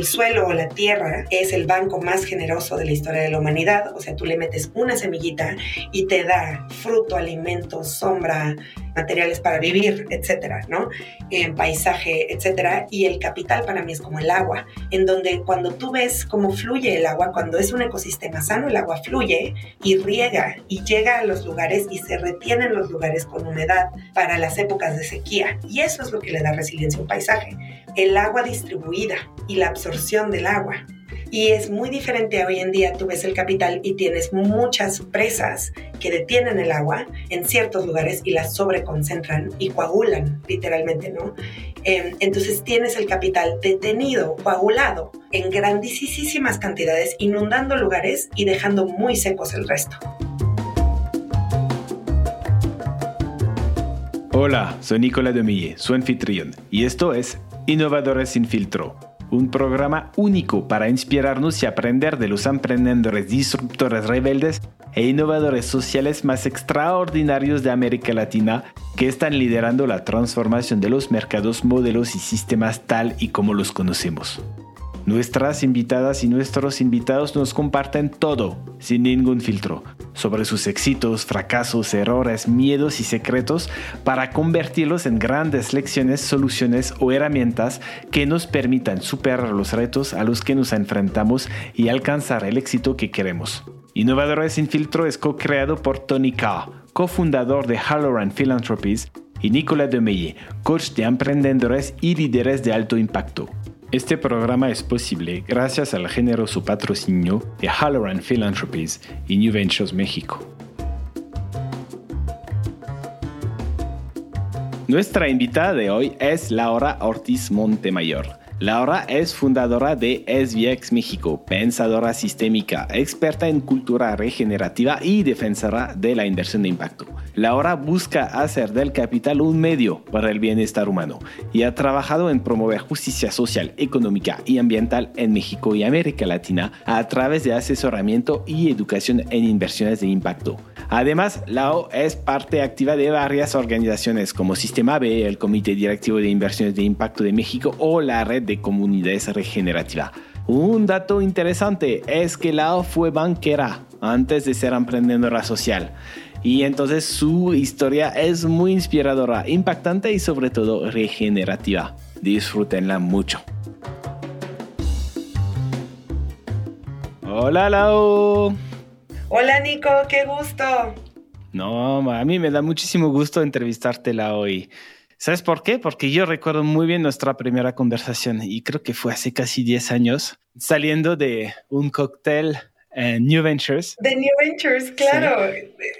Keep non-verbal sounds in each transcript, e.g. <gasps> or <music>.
el suelo o la tierra es el banco más generoso de la historia de la humanidad, o sea, tú le metes una semillita y te da fruto, alimento, sombra, materiales para vivir, etcétera, ¿no? En paisaje, etcétera. Y el capital para mí es como el agua, en donde cuando tú ves cómo fluye el agua, cuando es un ecosistema sano, el agua fluye y riega y llega a los lugares y se retiene en los lugares con humedad para las épocas de sequía. Y eso es lo que le da resiliencia a un paisaje. El agua distribuida y la absorción del agua. Y es muy diferente hoy en día, tú ves el capital y tienes muchas presas que detienen el agua en ciertos lugares y las sobreconcentran y coagulan, literalmente, ¿no? Em, entonces tienes el capital detenido, coagulado, en grandísimas cantidades, inundando lugares y dejando muy secos el resto. Hola, soy Nicolas Demille, su anfitrión, y esto es Innovadores sin filtro un programa único para inspirarnos y aprender de los emprendedores disruptores rebeldes e innovadores sociales más extraordinarios de América Latina que están liderando la transformación de los mercados, modelos y sistemas tal y como los conocemos. Nuestras invitadas y nuestros invitados nos comparten todo, sin ningún filtro, sobre sus éxitos, fracasos, errores, miedos y secretos para convertirlos en grandes lecciones, soluciones o herramientas que nos permitan superar los retos a los que nos enfrentamos y alcanzar el éxito que queremos. Innovadores sin filtro es co-creado por Tony Carr, cofundador de Halloran Philanthropies, y Nicolas Demeye, coach de emprendedores y líderes de alto impacto. Este programa es posible gracias al generoso patrocinio de Halloran Philanthropies y New Ventures México. Nuestra invitada de hoy es Laura Ortiz Montemayor. Laura es fundadora de SVX México, pensadora sistémica, experta en cultura regenerativa y defensora de la inversión de impacto. Laura busca hacer del capital un medio para el bienestar humano y ha trabajado en promover justicia social, económica y ambiental en México y América Latina a través de asesoramiento y educación en inversiones de impacto. Además, Lao es parte activa de varias organizaciones como Sistema B, el Comité Directivo de Inversiones de Impacto de México o la Red de Comunidades Regenerativas. Un dato interesante es que Lao fue banquera antes de ser emprendedora social. Y entonces su historia es muy inspiradora, impactante y sobre todo regenerativa. Disfrútenla mucho. Hola Lao. Hola Nico, qué gusto. No, a mí me da muchísimo gusto entrevistártela hoy. ¿Sabes por qué? Porque yo recuerdo muy bien nuestra primera conversación y creo que fue hace casi 10 años, saliendo de un cóctel en New Ventures. De New Ventures, claro,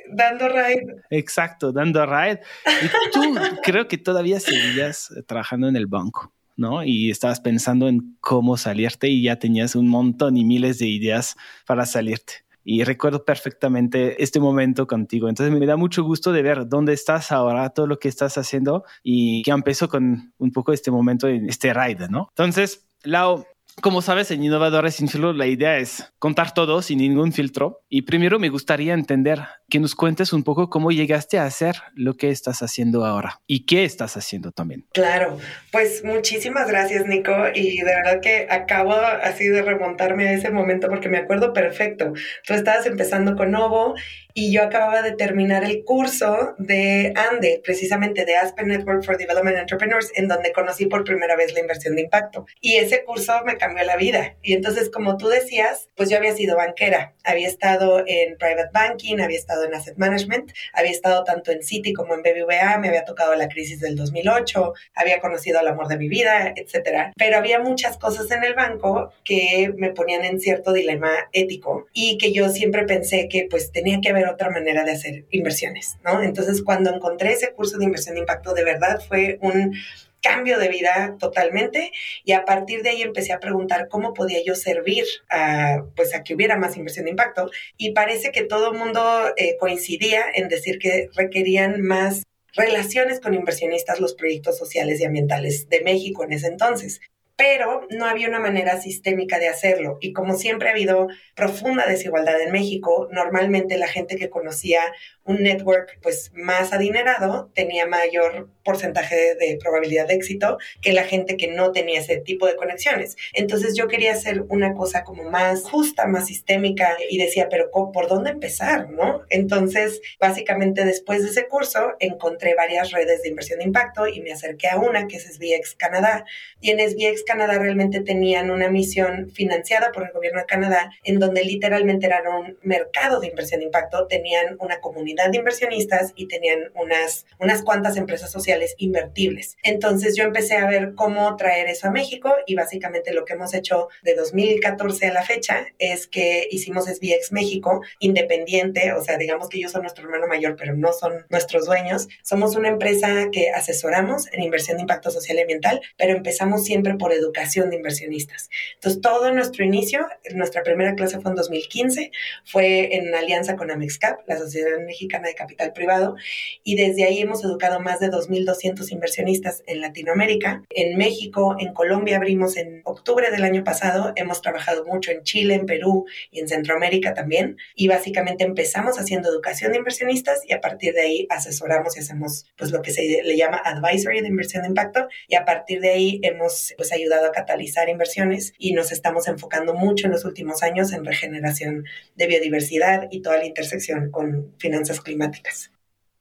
dando ride. Exacto, dando ride. Y tú <laughs> creo que todavía seguías trabajando en el banco. ¿no? Y estabas pensando en cómo salirte y ya tenías un montón y miles de ideas para salirte y recuerdo perfectamente este momento contigo. Entonces me da mucho gusto de ver dónde estás ahora, todo lo que estás haciendo y que empezó con un poco este momento en este ride, ¿no? Entonces, Lau, como sabes, en Innovadores sin filtro la idea es contar todo sin ningún filtro. Y primero me gustaría entender que nos cuentes un poco cómo llegaste a hacer lo que estás haciendo ahora y qué estás haciendo también. Claro, pues muchísimas gracias Nico y de verdad que acabo así de remontarme a ese momento porque me acuerdo perfecto. Tú estabas empezando con Novo y yo acababa de terminar el curso de ANDE, precisamente de Aspen Network for Development Entrepreneurs, en donde conocí por primera vez la inversión de impacto. Y ese curso me cambió la vida. Y entonces, como tú decías, pues yo había sido banquera, había estado en private banking, había estado en asset management, había estado tanto en Citi como en BBVA, me había tocado la crisis del 2008, había conocido al amor de mi vida, etcétera. Pero había muchas cosas en el banco que me ponían en cierto dilema ético y que yo siempre pensé que pues tenía que haber otra manera de hacer inversiones, ¿no? Entonces, cuando encontré ese curso de inversión de impacto, de verdad fue un cambio de vida totalmente y a partir de ahí empecé a preguntar cómo podía yo servir a, pues a que hubiera más inversión de impacto y parece que todo el mundo eh, coincidía en decir que requerían más relaciones con inversionistas los proyectos sociales y ambientales de México en ese entonces pero no había una manera sistémica de hacerlo. Y como siempre ha habido profunda desigualdad en México, normalmente la gente que conocía un network pues más adinerado tenía mayor porcentaje de, probabilidad de éxito que la gente que no tenía ese tipo de conexiones. Entonces yo quería hacer una cosa como más justa, más sistémica y decía, pero ¿por dónde empezar? ¿No? Entonces, básicamente después de ese curso encontré varias redes de inversión de impacto y me acerqué a una que es SBX Canadá. Y en SBX Canadá realmente tenían una misión financiada por el gobierno de Canadá en donde literalmente era un mercado de inversión de impacto, tenían una comunidad de inversionistas y tenían unas, unas cuantas empresas sociales invertibles. Entonces yo empecé a ver cómo traer eso a México y básicamente lo que hemos hecho de 2014 a la fecha es que hicimos SBX México independiente, o sea, digamos que ellos son nuestro hermano mayor, pero no son nuestros dueños. Somos una empresa que asesoramos en inversión de impacto social y ambiental, pero empezamos siempre por educación de inversionistas. Entonces todo nuestro inicio, nuestra primera clase fue en 2015, fue en alianza con Amexcap, la Sociedad Mexicana de Capital Privado, y desde ahí hemos educado más de 2.000 1.200 inversionistas en Latinoamérica. En México, en Colombia abrimos en octubre del año pasado. Hemos trabajado mucho en Chile, en Perú y en Centroamérica también. Y básicamente empezamos haciendo educación de inversionistas y a partir de ahí asesoramos y hacemos pues lo que se le llama advisory de inversión de impacto. Y a partir de ahí hemos pues ayudado a catalizar inversiones y nos estamos enfocando mucho en los últimos años en regeneración de biodiversidad y toda la intersección con finanzas climáticas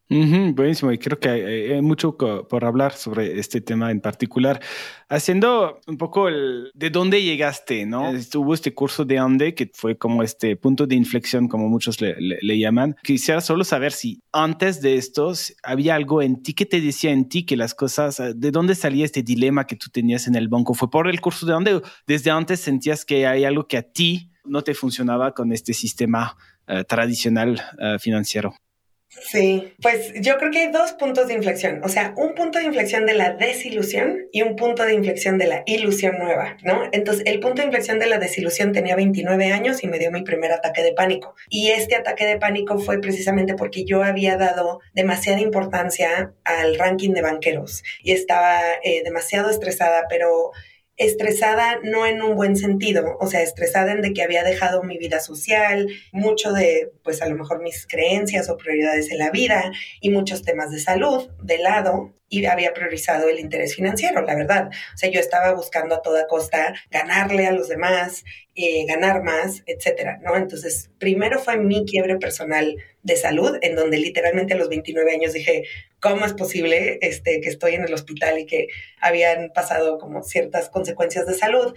buenísimo, y creo que hay, mucho por hablar sobre este tema en particular. Haciendo un poco el, de dónde llegaste, ¿no? Estuvo este curso de ANDE que fue como este punto de inflexión, como muchos le, le, llaman. Quisiera solo saber si antes de estos había algo en ti que te decía en ti que las cosas, ¿de dónde salía este dilema que tú tenías en el banco? ¿Fue por el curso de ANDE desde antes sentías que hay algo que a ti no te funcionaba con este sistema eh, tradicional uh, financiero? Sí, pues yo creo que hay dos puntos de inflexión, o sea, un punto de inflexión de la desilusión y un punto de inflexión de la ilusión nueva, ¿no? Entonces, el punto de inflexión de la desilusión tenía 29 años y me dio mi primer ataque de pánico. Y este ataque de pánico fue precisamente porque yo había dado demasiada importancia al ranking de banqueros y estaba eh, demasiado estresada, pero estresada no en un buen sentido, o sea, estresada en de que había dejado mi vida social, mucho de, pues a lo mejor mis creencias o prioridades en la vida y muchos temas de salud de lado y había priorizado el interés financiero, la verdad. O sea, yo estaba buscando a toda costa ganarle a los demás, eh, ganar más, etcétera, ¿no? Entonces, primero fue mi quiebre personal de salud, en donde literalmente a los 29 años dije, ¿cómo es posible este, que estoy en el hospital y que habían pasado como ciertas consecuencias de salud?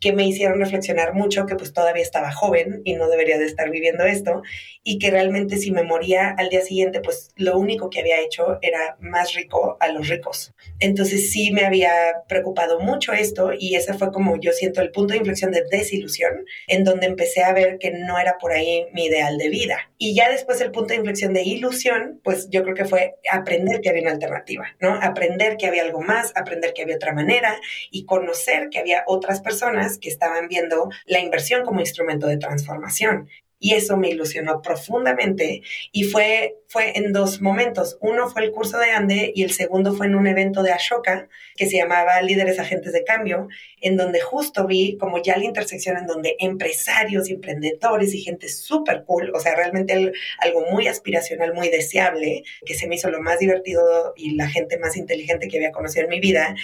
Que me hicieron reflexionar mucho que pues todavía estaba joven y no debería de estar viviendo esto y que realmente si me moría al día siguiente pues lo único que había hecho era más rico a los ricos. Entonces sí me había preocupado mucho esto y ese fue como yo siento el punto de inflexión de desilusión en donde empecé a ver que no era por ahí mi ideal de vida. Y ya después el punto de inflexión de ilusión pues yo creo que fue aprender que había una alternativa, ¿no? Aprender que había algo más, aprender que había otra manera y conocer que había otras personas que estaban viendo la inversión como instrumento de transformación. Y eso me ilusionó profundamente y fue fue en dos momentos. Uno fue el curso de Ande y el segundo fue en un evento de Ashoka que se llamaba Líderes Agentes de Cambio, en donde justo vi como ya la intersección en donde empresarios emprendedores y gente súper cool, o sea, realmente algo muy aspiracional, muy deseable, que se me hizo lo más divertido y la gente más inteligente que había conocido en mi vida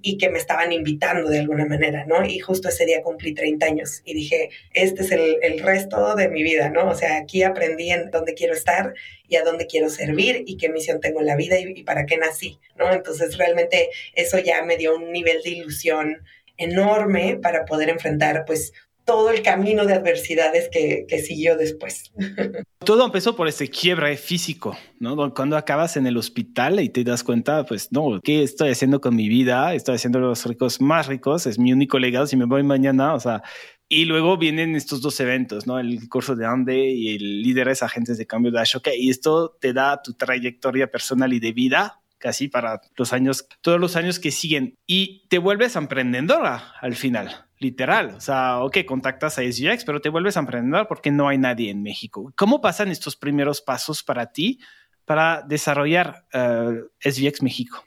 y que me estaban invitando de alguna manera, ¿no? Y justo ese día cumplí 30 años y dije, este es el, el resto de mi vida, ¿no? O sea, aquí aprendí en dónde quiero estar y a dónde quiero servir y qué misión tengo en la vida y, para qué nací, ¿no? Entonces realmente eso ya me dio un nivel de ilusión enorme para poder enfrentar pues todo el camino de adversidades que, que, siguió después. <laughs> Todo empezó por ese quiebre físico, ¿no? Cuando acabas en el hospital y te das cuenta, pues, no, ¿qué estoy haciendo con mi vida? Estoy haciendo los ricos más ricos, es mi único legado, si me voy mañana, o sea, y luego vienen estos dos eventos, ¿no? El curso de Ande y el líderes agentes de cambio de Ashoka. Y esto te da tu trayectoria personal y de vida casi para los años, todos los años que siguen. Y te vuelves emprendedora al final, literal. O sea, ok, contactas a SGX, pero te vuelves emprendedora porque no hay nadie en México. ¿Cómo pasan estos primeros pasos para ti para desarrollar uh, México?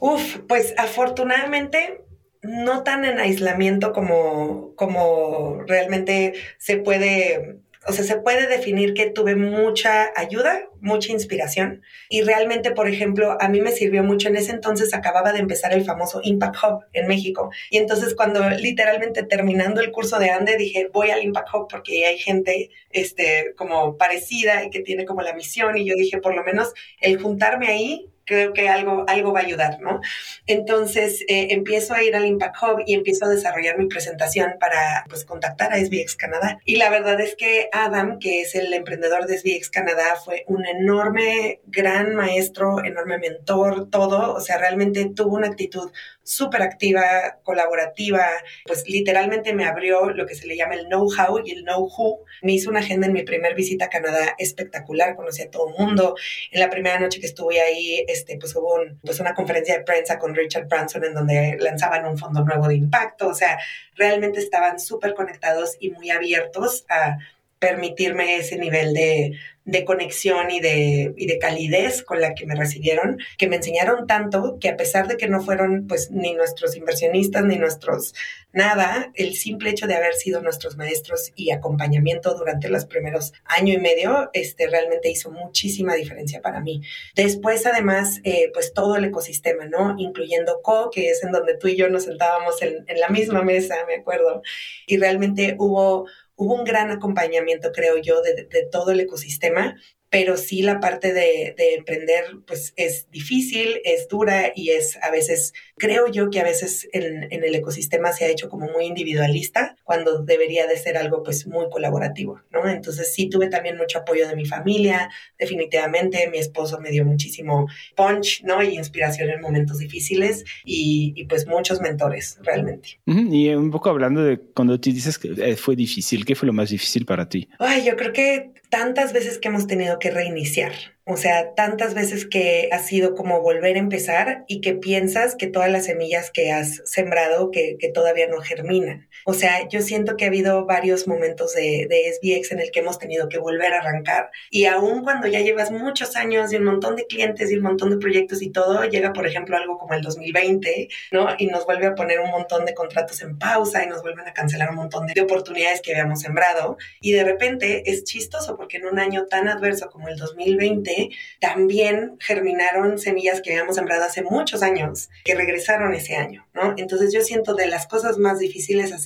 Uf, pues afortunadamente no tan en aislamiento como, como realmente se puede o sea, se puede definir que tuve mucha ayuda, mucha inspiración. Y realmente, por ejemplo, a mí me sirvió mucho en ese entonces, acababa de empezar el famoso Impact Hub en México. Y entonces cuando literalmente terminando el curso de ANDE dije, voy al Impact Hub porque hay gente este, como parecida y que tiene como la misión. Y yo dije, por lo menos el juntarme ahí creo que algo, algo va a ayudar, ¿no? Entonces eh, empiezo a ir al Impact Hub y empiezo a desarrollar mi presentación para pues contactar a SBX Canadá. Y la verdad es que Adam, que es el emprendedor de SBX Canadá, fue un enorme, gran maestro, enorme mentor, todo, o sea, realmente tuvo una actitud súper activa, colaborativa, pues literalmente me abrió lo que se le llama el know-how y el know-who. Me hizo una agenda en mi primer visita a Canadá espectacular, conocí a todo el mundo. En la primera noche que estuve ahí, este, pues hubo pues una conferencia de prensa con Richard Branson en donde lanzaban un fondo nuevo de impacto, o sea, realmente estaban súper conectados y muy abiertos a permitirme ese nivel de, de conexión y de, y de calidez con la que me recibieron, que me enseñaron tanto que a pesar de que no fueron pues ni nuestros inversionistas ni nuestros nada, el simple hecho de haber sido nuestros maestros y acompañamiento durante los primeros año y medio, este realmente hizo muchísima diferencia para mí. Después, además, eh, pues todo el ecosistema, ¿no? Incluyendo Co, que es en donde tú y yo nos sentábamos en, en la misma mesa, me acuerdo, y realmente hubo hubo un gran acompañamiento, creo yo, de, todo el ecosistema pero sí la parte de, emprender pues es difícil, es dura y es a veces, creo yo que a veces en, el ecosistema se ha hecho como muy individualista cuando debería de ser algo pues muy colaborativo, ¿no? Entonces sí tuve también mucho apoyo de mi familia, definitivamente mi esposo me dio muchísimo punch, ¿no? Y inspiración en momentos difíciles y, pues muchos mentores realmente. Y un poco hablando de cuando tú dices que eh, fue difícil, ¿qué fue lo más difícil para ti? Ay, yo creo que tantas veces que hemos tenido que reiniciar. O sea, tantas veces que ha sido como volver a empezar y que piensas que todas las semillas que has sembrado que, todavía no germinan. O sea, yo siento que ha habido varios momentos de, de SBX en el que hemos tenido que volver a arrancar. Y aún cuando ya llevas muchos años y un montón de clientes y un montón de proyectos y todo, llega, por ejemplo, algo como el 2020, ¿no? Y nos vuelve a poner un montón de contratos en pausa y nos vuelven a cancelar un montón de oportunidades que habíamos sembrado. Y de repente es chistoso porque en un año tan adverso como el 2020, también germinaron semillas que habíamos sembrado hace muchos años, que regresaron ese año, ¿no? Entonces yo siento de las cosas más difíciles ha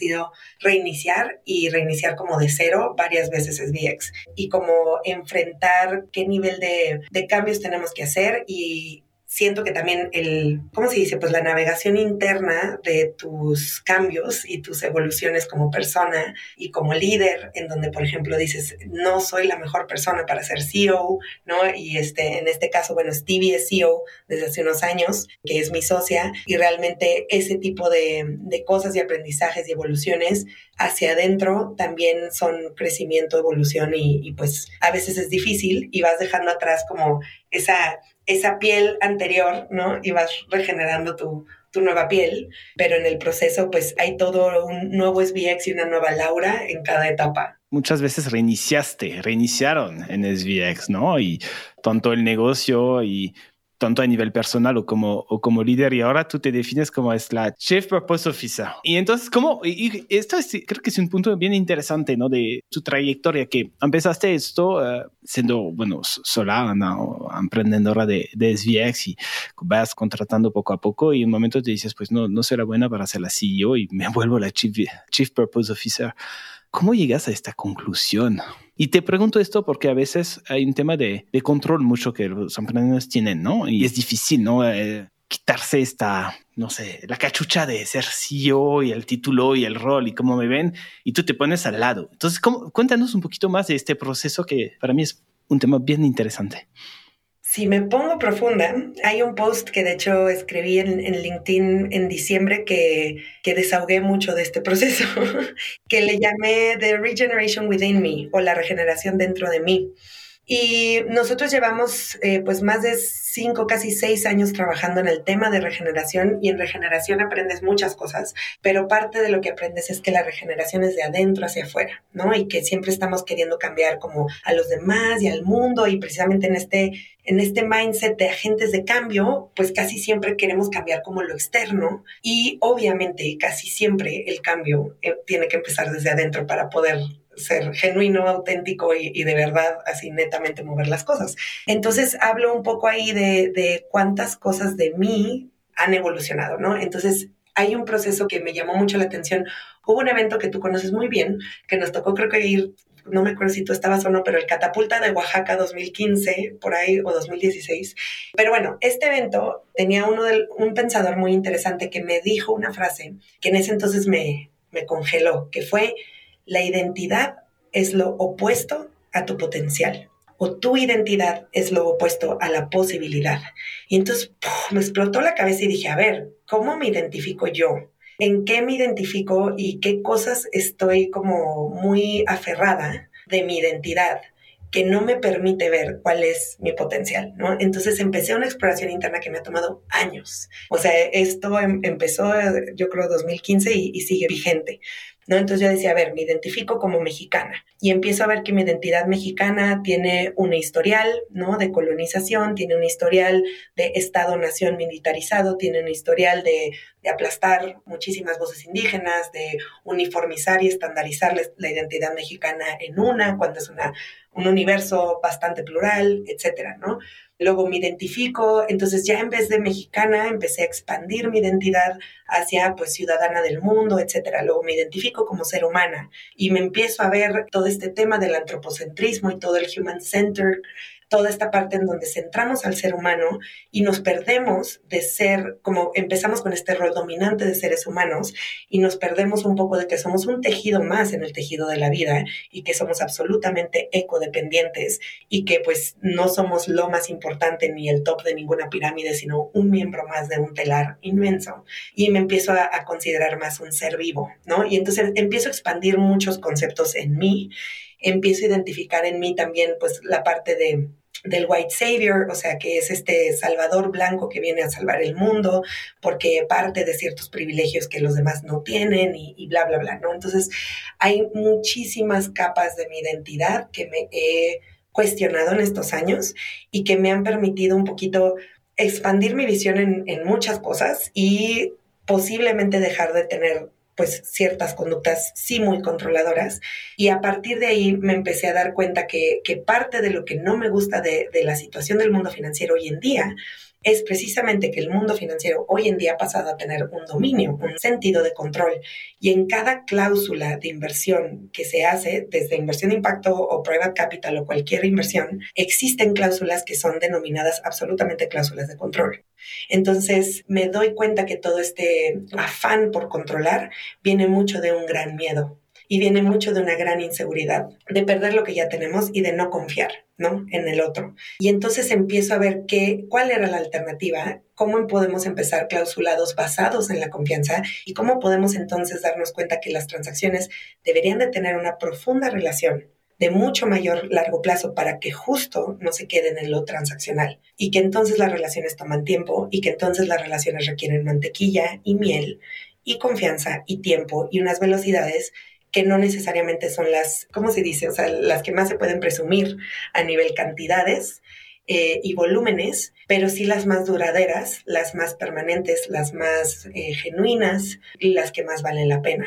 reiniciar y reiniciar como de cero varias veces es VX y como enfrentar qué nivel de cambios tenemos que hacer y siento que también el, ¿cómo se dice? Pues la navegación interna de tus cambios y tus evoluciones como persona y como líder, en donde, por ejemplo, dices, no soy la mejor persona para ser CEO, ¿no? Y este, en este caso, bueno, Stevie es CEO desde hace unos años, que es mi socia, y realmente ese tipo de, de cosas y aprendizajes y evoluciones hacia adentro también son crecimiento, evolución y, y pues a veces es difícil y vas dejando atrás como esa esa piel anterior, ¿no? Y vas regenerando tu, tu nueva piel, pero en el proceso pues hay todo un nuevo SVX y una nueva Laura en cada etapa. Muchas veces reiniciaste, reiniciaron en SVX, ¿no? Y tanto el negocio y tanto a nivel personal o como, o como líder, y ahora tú te defines como es la Chief Purpose Officer. Y entonces, ¿cómo? Y, esto es, creo que es un punto bien interesante, ¿no? De tu trayectoria, que empezaste esto uh, siendo, bueno, sola, ¿no? emprendedora de, de SVX y vas contratando poco a poco y un momento te dices, pues no, no será buena para ser la CEO y me <laughs> vuelvo la Chief, Chief Purpose Officer. ¿Cómo llegas a esta conclusión? Y te pregunto esto porque a veces hay un tema de, de control mucho que los emprendedores tienen, ¿no? Y es difícil, ¿no? Eh, quitarse esta, no sé, la cachucha de ser CEO y el título y el rol y cómo me ven, y tú te pones al lado. Entonces, ¿cómo? cuéntanos un poquito más de este proceso que para mí es un tema bien interesante. Si me pongo profunda, hay un post que de hecho escribí en, LinkedIn en diciembre que, que, desahogué mucho de este proceso, <laughs> que le llamé The Regeneration Within Me o la regeneración dentro de mí. Y nosotros llevamos eh, pues más de cinco, casi seis años trabajando en el tema de regeneración y en regeneración aprendes muchas cosas, pero parte de lo que aprendes es que la regeneración es de adentro hacia afuera, ¿no? Y que siempre estamos queriendo cambiar como a los demás y al mundo y precisamente en este en este mindset de agentes de cambio, pues casi siempre queremos cambiar como lo externo y obviamente casi siempre el cambio eh, tiene que empezar desde adentro para poder ser genuino, auténtico y, de verdad así netamente mover las cosas. Entonces hablo un poco ahí de, de cuántas cosas de mí han evolucionado, ¿no? Entonces hay un proceso que me llamó mucho la atención. Hubo un evento que tú conoces muy bien, que nos tocó creo que ir no me acuerdo si tú estabas o no, pero el Catapulta de Oaxaca 2015, por ahí, o 2016. Pero bueno, este evento tenía uno un pensador muy interesante que me dijo una frase que en ese entonces me, me congeló, que fue, la identidad es lo opuesto a tu potencial o tu identidad es lo opuesto a la posibilidad. Y entonces me explotó la cabeza y dije, a ver, ¿cómo me identifico yo? en qué me identifico y qué cosas estoy como muy aferrada de mi identidad que no me permite ver cuál es mi potencial, ¿no? Entonces empecé una exploración interna que me ha tomado años. O sea, esto em, empezó, yo creo, 2015 y, y sigue vigente. ¿No? Entonces yo decía, a ver, me identifico como mexicana y empiezo a ver que mi identidad mexicana tiene un historial, ¿no? De colonización, tiene un historial de Estado-nación militarizado, tiene un historial de, de, aplastar muchísimas voces indígenas, de uniformizar y estandarizar la identidad mexicana en una, cuando es una, un universo bastante plural, etcétera, ¿no? Luego me identifico, entonces ya en vez de mexicana empecé a expandir mi identidad hacia pues ciudadana del mundo, etcétera. Luego me identifico como ser humana y me empiezo a ver todo este tema del antropocentrismo y todo el human center toda esta parte en donde centramos al ser humano y nos perdemos de ser, como empezamos con este rol dominante de seres humanos y nos perdemos un poco de que somos un tejido más en el tejido de la vida y que somos absolutamente ecodependientes y que pues no somos lo más importante ni el top de ninguna pirámide, sino un miembro más de un telar inmenso. Y me empiezo a, a considerar más un ser vivo, ¿no? Y entonces empiezo a expandir muchos conceptos en mí empiezo a identificar en mí también pues la parte de del White Savior, o sea, que es este Salvador blanco que viene a salvar el mundo porque parte de ciertos privilegios que los demás no tienen y, bla, bla, bla, ¿no? Entonces, hay muchísimas capas de mi identidad que me he cuestionado en estos años y que me han permitido un poquito expandir mi visión en, en muchas cosas y posiblemente dejar de tener pues ciertas conductas sí muy controladoras. Y a partir de ahí me empecé a dar cuenta que, que parte de lo que no me gusta de, de la situación del mundo financiero hoy en día es precisamente que el mundo financiero hoy en día ha pasado a tener un dominio, un sentido de control. Y en cada cláusula de inversión que se hace, desde inversión de impacto o private capital o cualquier inversión, existen cláusulas que son denominadas absolutamente cláusulas de control. Entonces me doy cuenta que todo este afán por controlar viene mucho de un gran miedo y viene mucho de una gran inseguridad, de perder lo que ya tenemos y de no confiar, ¿no? En el otro. Y entonces empiezo a ver qué, cuál era la alternativa, cómo podemos empezar clausulados basados en la confianza y cómo podemos entonces darnos cuenta que las transacciones deberían de tener una profunda relación de mucho mayor largo plazo para que justo no se queden en lo transaccional y que entonces las relaciones toman tiempo y que entonces las relaciones requieren mantequilla y miel y confianza y tiempo y unas velocidades que no necesariamente son las, ¿cómo se dice? O sea, las que más se pueden presumir a nivel cantidades eh, y volúmenes, pero sí las más duraderas, las más permanentes, las más eh, genuinas y las que más valen la pena.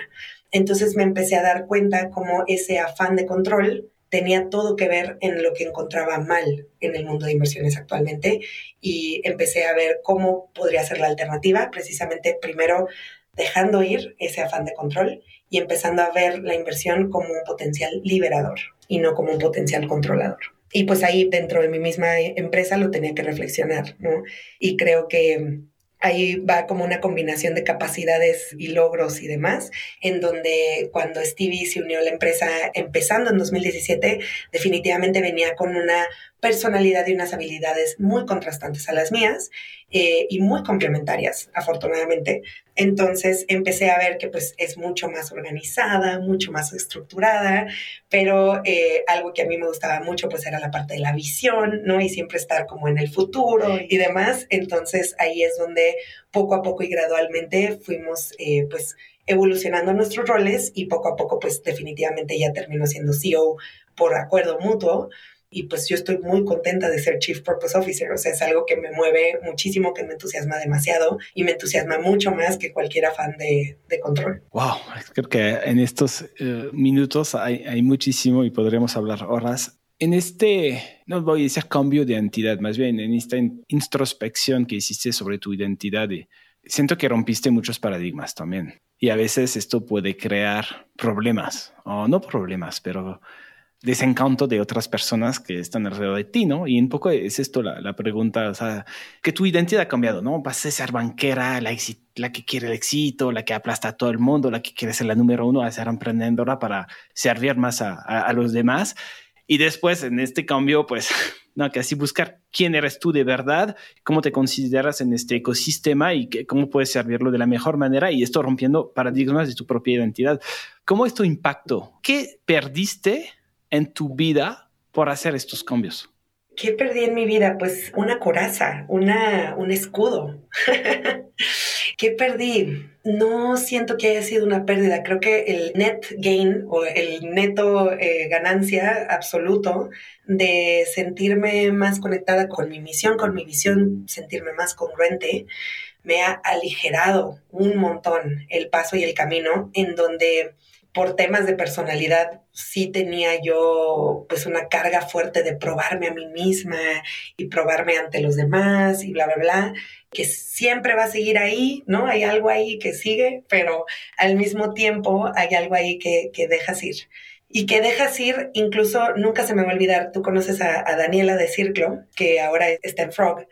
Entonces me empecé a dar cuenta cómo ese afán de control tenía todo que ver en lo que encontraba mal en el mundo de inversiones actualmente y empecé a ver cómo podría ser la alternativa, precisamente primero dejando ir ese afán de control y empezando a ver la inversión como un potencial liberador y no como un potencial controlador. Y pues ahí dentro de mi misma empresa lo tenía que reflexionar, ¿no? Y creo que ahí va como una combinación de capacidades y logros y demás, en donde cuando Stevie se unió a la empresa empezando en 2017, definitivamente venía con una personalidad y unas habilidades muy contrastantes a las mías eh, y muy complementarias, afortunadamente. Entonces empecé a ver que pues es mucho más organizada, mucho más estructurada, pero eh, algo que a mí me gustaba mucho pues era la parte de la visión, ¿no? Y siempre estar como en el futuro y demás. Entonces ahí es donde poco a poco y gradualmente fuimos eh, pues evolucionando nuestros roles y poco a poco pues definitivamente ya terminó siendo CEO por acuerdo mutuo y pues yo estoy muy contenta de ser Chief Purpose Officer, o sea, es algo que me mueve muchísimo, que me entusiasma demasiado y me entusiasma mucho más que cualquier afán de, control. Wow, creo que en estos eh, minutos hay, hay muchísimo y podremos hablar horas en este, no voy a decir cambio de identidad, más bien en esta introspección que hiciste sobre tu identidad, siento que rompiste muchos paradigmas también. Y a veces esto puede crear problemas, o no problemas, pero desencanto de otras personas que están alrededor de ti, ¿no? Y un poco es esto la, pregunta, o sea, que tu identidad ha cambiado, ¿no? Vas a ser banquera, la, la, que quiere el éxito, la que aplasta a todo el mundo, la que quiere ser la número uno, a ser emprendedora para servir más a, a los demás. Y después, en este cambio, pues, <laughs> no, que así buscar quién eres tú de verdad, cómo te consideras en este ecosistema y cómo puedes servirlo de la mejor manera y esto rompiendo paradigmas de tu propia identidad. ¿Cómo es tu impacto? ¿Qué perdiste en tu vida por hacer estos cambios? ¿Qué perdí en mi vida? Pues una coraza, una, un escudo. <laughs> ¿Qué perdí? No siento que haya sido una pérdida. Creo que el net gain o el neto eh, ganancia absoluto de sentirme más conectada con mi misión, con mi visión, sentirme más congruente, me ha aligerado un montón el paso y el camino en donde por temas de personalidad sí tenía yo pues una carga fuerte de probarme a mí misma y probarme ante los demás y bla, bla, bla, que siempre va a seguir ahí, ¿no? Hay algo ahí que sigue, pero al mismo tiempo hay algo ahí que, que dejas ir. Y que dejas ir, incluso nunca se me va a olvidar, tú conoces a, a Daniela de Circlo, que ahora está en Frog,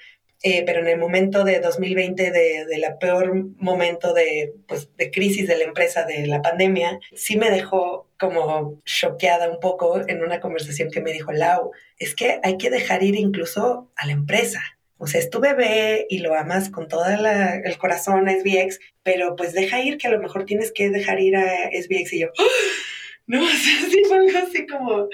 eh, pero en el momento de 2020, de, de, la peor momento de, pues, de crisis de la empresa, de la pandemia, sí me dejó como choqueada un poco en una conversación que me dijo, Lau, es que hay que dejar ir incluso a la empresa. O sea, es tu bebé y lo amas con todo el corazón a SBX, pero pues deja ir que a lo mejor tienes que dejar ir a SBX y yo, ¡Ah! No, <laughs> sí fue algo así como,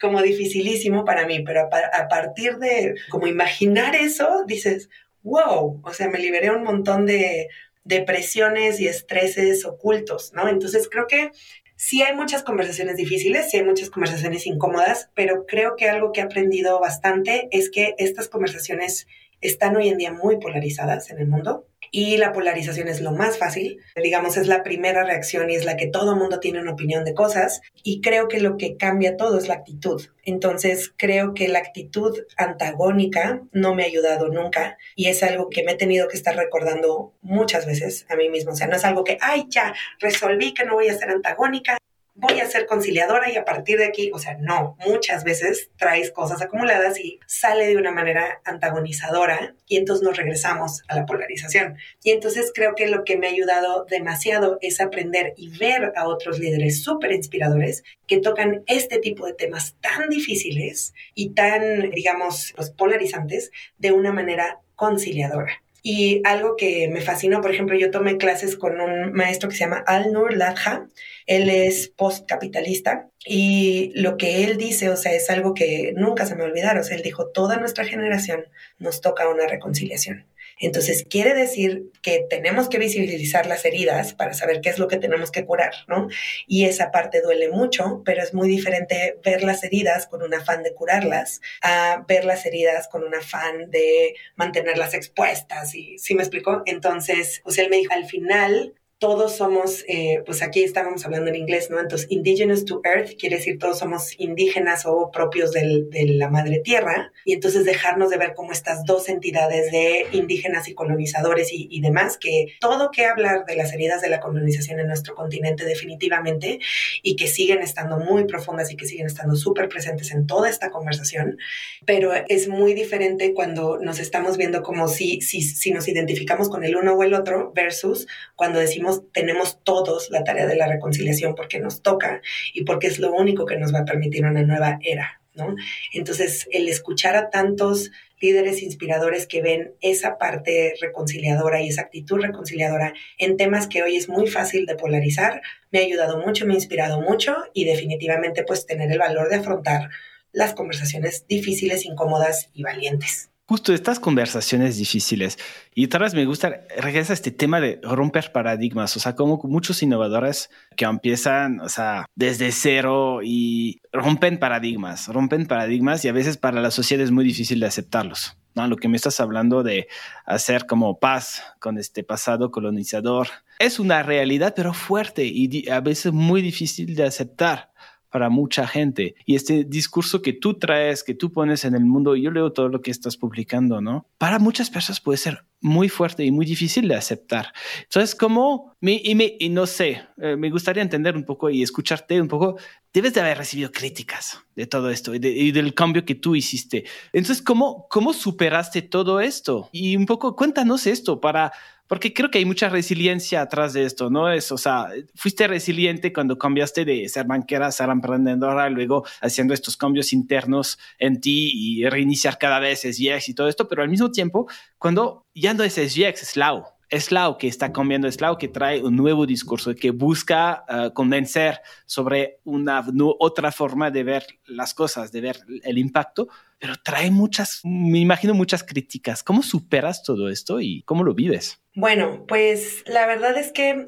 como dificilísimo para mí, pero a, partir de como imaginar eso, dices, wow, o sea, me liberé un montón de depresiones y estreses ocultos, ¿no? Entonces creo que sí hay muchas conversaciones difíciles, sí hay muchas conversaciones incómodas, pero creo que algo que he aprendido bastante es que estas conversaciones están hoy en día muy polarizadas en el mundo y la polarización es lo más fácil, digamos, es la primera reacción y es la que todo el mundo tiene una opinión de cosas y creo que lo que cambia todo es la actitud. Entonces, creo que la actitud antagónica no me ha ayudado nunca y es algo que me he tenido que estar recordando muchas veces a mí mismo. O sea, no es algo que, ay, ya, resolví que no voy a ser antagónica, voy a ser conciliadora y a partir de aquí, o sea, no, muchas veces traes cosas acumuladas y sale de una manera antagonizadora y entonces nos regresamos a la polarización. Y entonces creo que lo que me ha ayudado demasiado es aprender y ver a otros líderes súper inspiradores que tocan este tipo de temas tan difíciles y tan, digamos, pues, polarizantes de una manera conciliadora. Y algo que me fascinó, por ejemplo, yo tomé clases con un maestro que se llama Al-Nur Ladja. Él es postcapitalista y lo que él dice, o sea, es algo que nunca se me olvidaron. O sea, él dijo, toda nuestra generación nos toca una reconciliación. Entonces, quiere decir que tenemos que visibilizar las heridas para saber qué es lo que tenemos que curar, ¿no? Y esa parte duele mucho, pero es muy diferente ver las heridas con un afán de curarlas a ver las heridas con un afán de mantenerlas expuestas. ¿Y sí me explicó? Entonces, pues él me dijo, al final, todos somos, eh, pues aquí estábamos hablando en inglés, ¿no? Entonces, indigenous to earth quiere decir todos somos indígenas o propios del, de la madre tierra, y entonces dejarnos de ver como estas dos entidades de indígenas y colonizadores y, y, demás, que todo que hablar de las heridas de la colonización en nuestro continente definitivamente, y que siguen estando muy profundas y que siguen estando súper presentes en toda esta conversación, pero es muy diferente cuando nos estamos viendo como si, si, si nos identificamos con el uno o el otro versus cuando decimos tenemos todos la tarea de la reconciliación porque nos toca y porque es lo único que nos va a permitir una nueva era, ¿no? Entonces, el escuchar a tantos líderes inspiradores que ven esa parte reconciliadora y esa actitud reconciliadora en temas que hoy es muy fácil de polarizar, me ha ayudado mucho, me ha inspirado mucho y definitivamente pues tener el valor de afrontar las conversaciones difíciles, incómodas y valientes. Justo estas conversaciones difíciles. Y otra vez me gusta, regresa este tema de romper paradigmas, o sea, como muchos innovadores que empiezan, o sea, desde cero y rompen paradigmas, rompen paradigmas y a veces para la sociedad es muy difícil de aceptarlos. ¿no? Lo que me estás hablando de hacer como paz con este pasado colonizador es una realidad, pero fuerte y a veces muy difícil de aceptar para mucha gente. Y este discurso que tú traes, que tú pones en el mundo, yo leo todo lo que estás publicando, ¿no? Para muchas personas puede ser muy fuerte y muy difícil de aceptar. Entonces, como, y, me, y no sé, eh, me gustaría entender un poco y escucharte un poco, debes de haber recibido críticas de todo esto y, y, del cambio que tú hiciste. Entonces, ¿cómo, ¿cómo superaste todo esto? Y un poco, cuéntanos esto para porque creo que hay mucha resiliencia atrás de esto, ¿no? Es, o sea, fuiste resiliente cuando cambiaste de ser banquera a ser emprendedora, luego haciendo estos cambios internos en ti y reiniciar cada vez SGX y todo esto, pero al mismo tiempo, cuando ya no es SGX, es Lau. Es Lau que está cambiando, es Lau que trae un nuevo discurso, que busca uh, convencer sobre una otra forma de ver las cosas, de ver el impacto, pero trae muchas, me imagino muchas críticas. ¿Cómo superas todo esto y cómo lo vives? Bueno, pues la verdad es que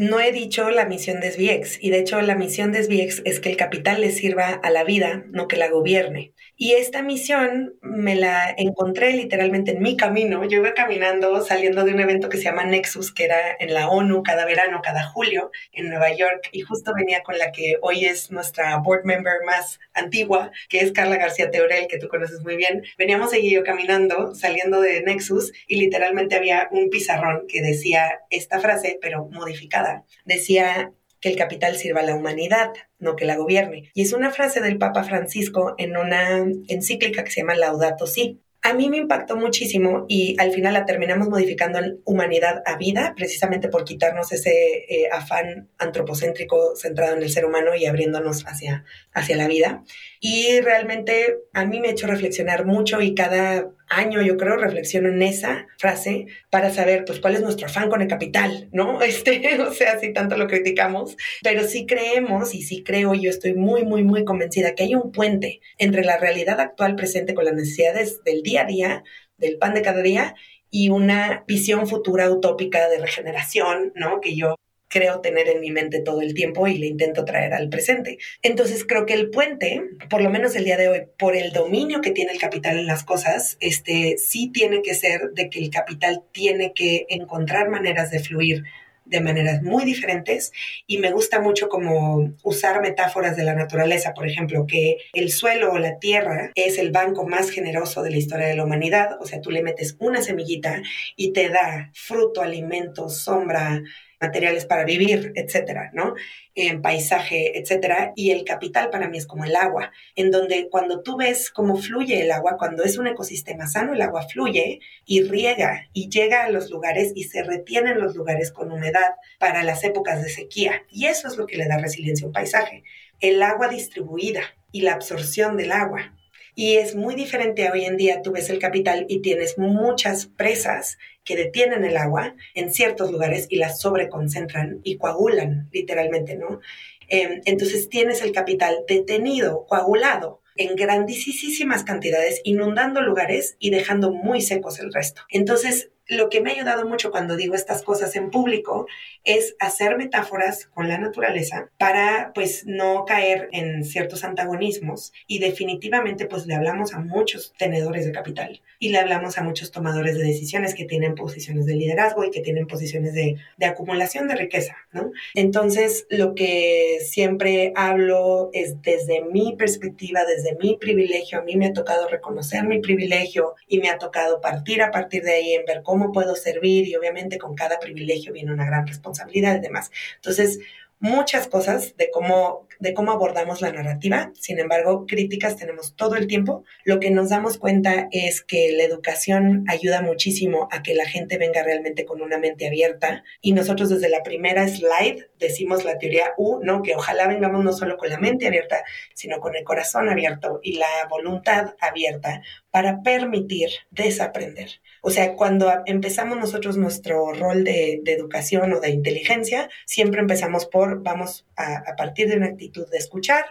no he dicho la misión de SBX y de hecho la misión de SBX es que el capital le sirva a la vida, no que la gobierne. Y esta misión me la encontré literalmente en mi camino. Yo iba caminando saliendo de un evento que se llama Nexus, que era en la ONU cada verano, cada julio, en Nueva York, y justo venía con la que hoy es nuestra board member más antigua, que es Carla García Teorel, que tú conoces muy bien. Veníamos seguido caminando, saliendo de Nexus, y literalmente había un pizarrón que decía esta frase, pero modificada. Decía, que el capital sirva a la humanidad, no que la gobierne. Y es una frase del Papa Francisco en una encíclica que se llama Laudato Si. A mí me impactó muchísimo y al final la terminamos modificando en humanidad a vida, precisamente por quitarnos ese eh, afán antropocéntrico centrado en el ser humano y abriéndonos hacia, hacia la vida. Y realmente a mí me ha hecho reflexionar mucho y cada año yo creo reflexiono en esa frase para saber pues cuál es nuestro afán con el capital, ¿no? <laughs> Este, o sea, si tanto lo criticamos, pero sí creemos y sí creo, yo estoy muy, muy, muy convencida que hay un puente entre la realidad actual presente con las necesidades del día a día, del pan de cada día y una visión futura utópica de regeneración, ¿no? Que yo creo tener en mi mente todo el tiempo y le intento traer al presente. Entonces creo que el puente, por lo menos el día de hoy, por el dominio que tiene el capital en las cosas, este sí tiene que ser de que el capital tiene que encontrar maneras de fluir de maneras muy diferentes y me gusta mucho como usar metáforas de la naturaleza, por ejemplo, que el suelo o la tierra es el banco más generoso de la historia de la humanidad, o sea, tú le metes una semillita y te da fruto, alimento, sombra, materiales para vivir, etcétera, ¿no? En paisaje, etcétera. Y el capital para mí es como el agua, en donde cuando tú ves cómo fluye el agua, cuando es un ecosistema sano, el agua fluye y riega y llega a los lugares y se retiene en los lugares con humedad para las épocas de sequía. Y eso es lo que le da resiliencia a un paisaje. El agua distribuida y la absorción del agua. Y es muy diferente hoy en día, tú ves el capital y tienes muchas presas que detienen el agua en ciertos lugares y la sobreconcentran y coagulan, literalmente, ¿no? Em, entonces tienes el capital detenido, coagulado en grandísimas cantidades, inundando lugares y dejando muy secos el resto. Entonces, lo que me ha ayudado mucho cuando digo estas cosas en público es hacer metáforas con la naturaleza para pues no caer en ciertos antagonismos y definitivamente pues le hablamos a muchos tenedores de capital y le hablamos a muchos tomadores de decisiones que tienen posiciones de liderazgo y que tienen posiciones de, de acumulación de riqueza, ¿no? Entonces lo que siempre hablo es desde mi perspectiva, desde mi privilegio, a mí me ha tocado reconocer mi privilegio y me ha tocado partir a partir de ahí en ver cómo cómo puedo servir y obviamente con cada privilegio viene una gran responsabilidad y demás. Entonces, muchas cosas de cómo, de cómo abordamos la narrativa. Sin embargo, críticas tenemos todo el tiempo. Lo que nos damos cuenta es que la educación ayuda muchísimo a que la gente venga realmente con una mente abierta. Y nosotros desde la primera slide decimos la teoría U, ¿no? Que ojalá vengamos no solo con la mente abierta, sino con el corazón abierto y la voluntad abierta para permitir desaprender. O sea, cuando empezamos nosotros nuestro rol de, educación o de inteligencia, siempre empezamos por, vamos a, a partir de una actitud de escuchar,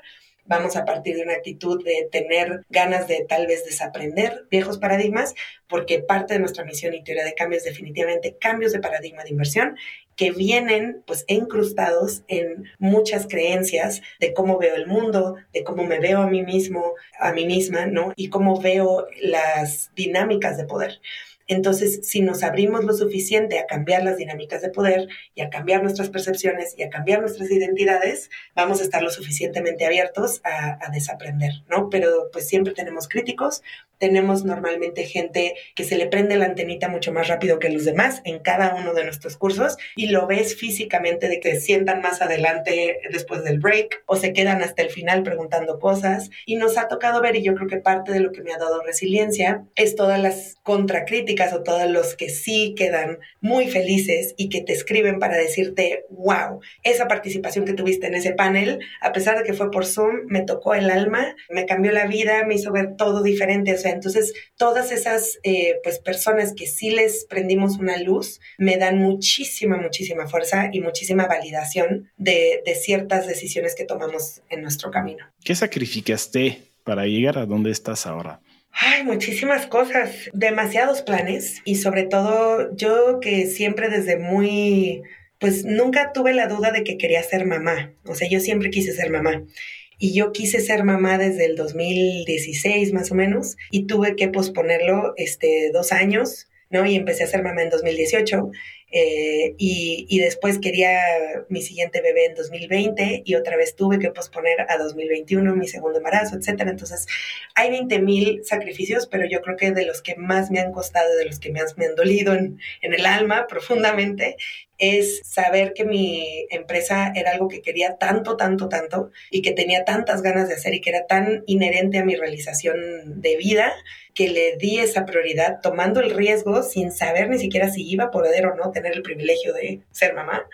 vamos a partir de una actitud de tener ganas de tal vez desaprender viejos paradigmas, porque parte de nuestra misión y teoría de cambio es definitivamente cambios de paradigma de inversión que vienen pues incrustados en muchas creencias de cómo veo el mundo, de cómo me veo a mí mismo, a mí misma, ¿no? Y cómo veo las dinámicas de poder. Entonces, si nos abrimos lo suficiente a cambiar las dinámicas de poder y a cambiar nuestras percepciones y a cambiar nuestras identidades, vamos a estar lo suficientemente abiertos a, a desaprender, ¿no? Pero pues siempre tenemos críticos, tenemos normalmente gente que se le prende la antenita mucho más rápido que los demás en cada uno de nuestros cursos y lo ves físicamente de que sientan más adelante después del break o se quedan hasta el final preguntando cosas. Y nos ha tocado ver y yo creo que parte de lo que me ha dado resiliencia es todas las contracríticas o todos los que sí quedan muy felices y que te escriben para decirte, wow, esa participación que tuviste en ese panel, a pesar de que fue por Zoom, me tocó el alma, me cambió la vida, me hizo ver todo diferente, o sea, entonces, todas esas eh, pues, personas que sí les prendimos una luz me dan muchísima, muchísima fuerza y muchísima validación de, de ciertas decisiones que tomamos en nuestro camino. ¿Qué sacrificaste para llegar a donde estás ahora? Ay, muchísimas cosas, demasiados planes y sobre todo yo que siempre desde muy, pues nunca tuve la duda de que quería ser mamá, o sea, yo siempre quise ser mamá y yo quise ser mamá desde el 2016 más o menos y tuve que posponerlo este, dos años, ¿no? Y empecé a ser mamá en 2018 eh, y, y, después quería mi siguiente bebé en 2020 y otra vez tuve que posponer a 2021 mi segundo embarazo, etcétera. Entonces, hay 20 mil sacrificios, pero yo creo que de los que más me han costado, de los que me han, me han dolido en, en el alma profundamente, es saber que mi empresa era algo que quería tanto, tanto, tanto y que tenía tantas ganas de hacer y que era tan inherente a mi realización de vida que le di esa prioridad tomando el riesgo sin saber ni siquiera si iba a poder o no tener el privilegio de ser mamá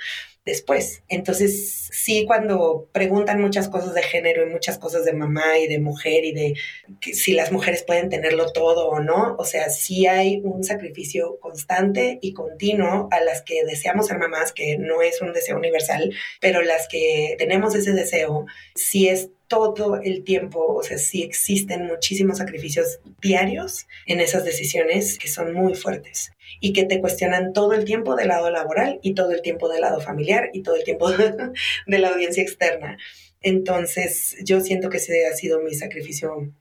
después. Entonces, sí, cuando preguntan muchas cosas de género y muchas cosas de mamá y de mujer y de si las mujeres pueden tenerlo todo o no, o sea, sí hay un sacrificio constante y continuo a las que deseamos ser mamás, que no es un deseo universal, pero las que tenemos ese deseo, sí es todo el tiempo, o sea, sí existen muchísimos sacrificios diarios en esas decisiones que son muy fuertes y que te cuestionan todo el tiempo del lado laboral y todo el tiempo del lado familiar y todo el tiempo <laughs> de la audiencia externa. Entonces, yo siento que ese ha sido mi sacrificio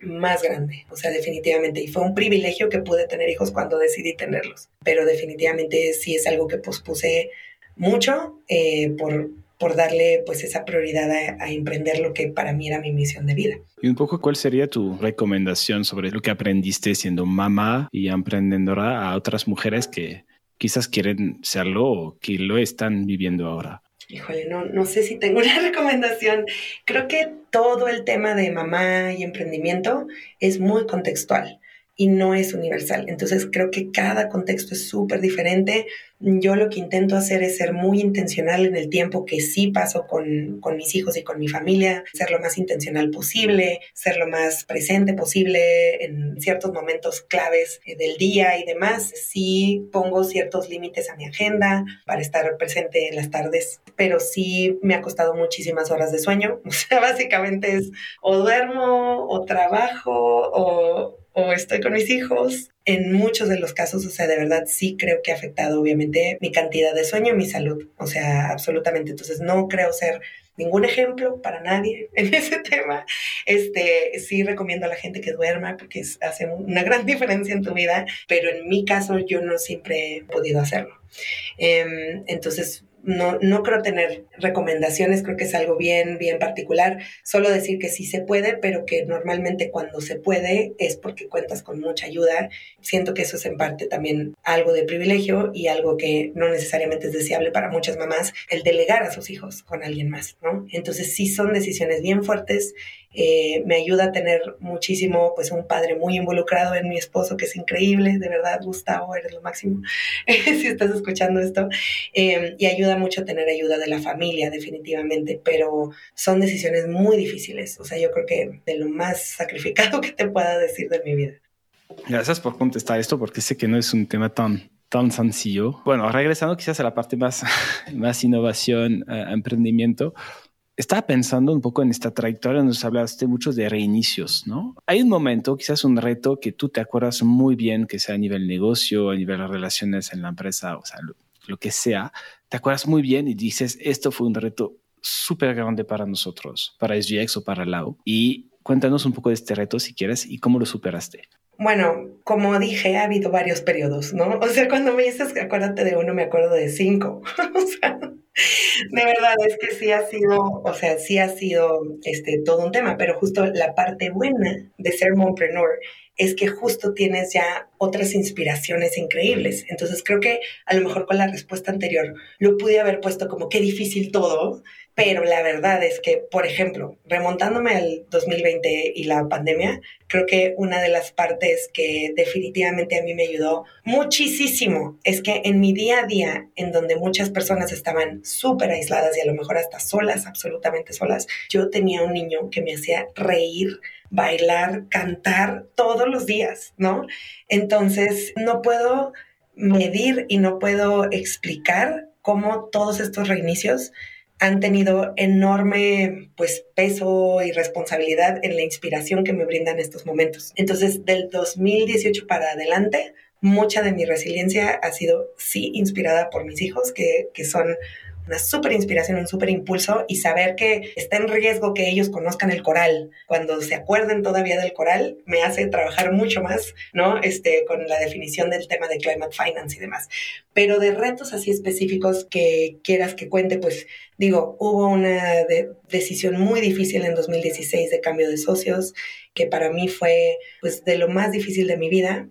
más grande, o sea, definitivamente. Y fue un privilegio que pude tener hijos cuando decidí tenerlos, pero definitivamente sí es algo que pospuse mucho eh, por, por darle pues esa prioridad a, emprender lo que para mí era mi misión de vida. Y un poco, ¿cuál sería tu recomendación sobre lo que aprendiste siendo mamá y emprendedora a otras mujeres que quizás quieren serlo o que lo están viviendo ahora? Híjole, no, no sé si tengo <laughs> una recomendación. Creo que todo el tema de mamá y emprendimiento es muy contextual y no es universal. Entonces creo que cada contexto es súper diferente. Yo lo que intento hacer es ser muy intencional en el tiempo que sí paso con, con, mis hijos y con mi familia, ser lo más intencional posible, ser lo más presente posible en ciertos momentos claves eh, del día y demás. Sí pongo ciertos límites a mi agenda para estar presente en las tardes, pero sí me ha costado muchísimas horas de sueño. <laughs> O sea, básicamente es o duermo o trabajo o o estoy con mis hijos. En muchos de los casos, o sea, de verdad sí creo que ha afectado obviamente mi cantidad de sueño y mi salud, o sea, absolutamente. Entonces no creo ser ningún ejemplo para nadie <laughs> en ese tema. Este, sí recomiendo a la gente que duerma porque hace una gran diferencia en tu vida, pero en mi caso yo no siempre he podido hacerlo. Em, entonces, no, no creo tener recomendaciones, creo que es algo bien, bien particular. Solo decir que sí se puede, pero que normalmente cuando se puede es porque cuentas con mucha ayuda. Siento que eso es en parte también algo de privilegio y algo que no necesariamente es deseable para muchas mamás, el delegar a sus hijos con alguien más, ¿no? Entonces sí son decisiones bien fuertes eh, me ayuda a tener muchísimo, pues un padre muy involucrado en mi esposo, que es increíble, de verdad, Gustavo, eres lo máximo, <laughs> si estás escuchando esto, em, y ayuda mucho a tener ayuda de la familia, definitivamente, pero son decisiones muy difíciles, o sea, yo creo que de lo más sacrificado <laughs> que te pueda decir de mi vida. Gracias por contestar esto, porque sé que no es un tema tan tan sencillo. Bueno, regresando quizás a la parte más, <laughs> más innovación, eh, emprendimiento, estaba pensando un poco en esta trayectoria, nos hablaste mucho de reinicios, ¿no? Hay un momento, quizás un reto que tú te acuerdas muy bien, que sea a nivel negocio, a nivel de relaciones en la empresa, o sea, lo, que sea, te acuerdas muy bien y dices, esto fue un reto súper grande para nosotros, para SGX o para Lau. Y cuéntanos un poco de este reto si quieres y cómo lo superaste. Bueno, como dije, ha habido varios periodos, ¿no? O sea, cuando me dices que acuérdate de uno, me acuerdo de cinco. <laughs> o sea, de verdad es que sí ha sido, o sea, sí ha sido este, todo un tema, pero justo la parte buena de ser mompreneur es que justo tienes ya otras inspiraciones increíbles. Entonces creo que a lo mejor con la respuesta anterior lo pude haber puesto como qué difícil todo, pero la verdad es que, por ejemplo, remontándome al 2020 y la pandemia, creo que una de las partes que definitivamente a mí me ayudó muchísimo es que en mi día a día, en donde muchas personas estaban súper aisladas y a lo mejor hasta solas, absolutamente solas, yo tenía un niño que me hacía reír bailar, cantar todos los días, ¿no? Entonces, no puedo medir y no puedo explicar cómo todos estos reinicios han tenido enorme pues peso y responsabilidad en la inspiración que me brindan estos momentos. Entonces, del 2018 para adelante, mucha de mi resiliencia ha sido sí inspirada por mis hijos, que, que son una súper inspiración, un súper impulso y saber que está en riesgo que ellos conozcan el coral. Cuando se acuerden todavía del coral, me hace trabajar mucho más, ¿no? Este, con la definición del tema de climate finance y demás. Pero de retos así específicos que quieras que cuente, pues digo, hubo una decisión muy difícil en 2016 de cambio de socios, que para mí fue pues de lo más difícil de mi vida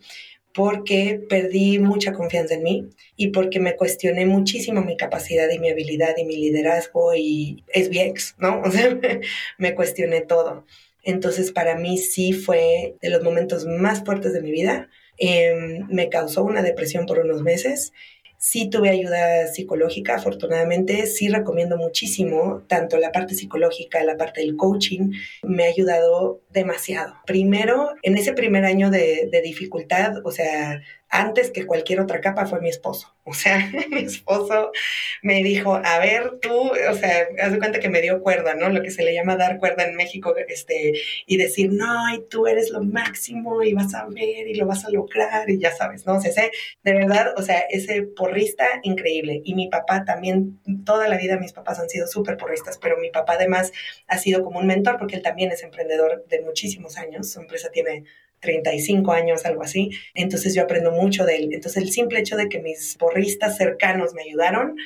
porque perdí mucha confianza en mí y porque me cuestioné muchísimo mi capacidad y mi habilidad y mi liderazgo y es ¿no? <laughs> O sea, me cuestioné todo. Entonces, para mí sí fue de los momentos más fuertes de mi vida. Em, me causó una depresión por unos meses Sí tuve ayuda psicológica, afortunadamente, sí recomiendo muchísimo, tanto la parte psicológica, la parte del coaching, me ha ayudado demasiado. Primero, en ese primer año de, de dificultad, o sea, antes que cualquier otra capa fue mi esposo. O sea, <laughs> mi esposo me dijo, a ver, tú, o sea, haz de cuenta que me dio cuerda, ¿no? Lo que se le llama dar cuerda en México, este, y decir, no, y tú eres lo máximo y vas a ver y lo vas a lograr y ya sabes, ¿no? O sea, ese, de verdad, o sea, ese porrista increíble. Y mi papá también, toda la vida mis papás han sido súper porristas, pero mi papá además ha sido como un mentor porque él también es emprendedor de muchísimos años. Su empresa tiene 35 años, algo así. Entonces yo aprendo mucho de él. Entonces el simple hecho de que mis porristas cercanos me ayudaron,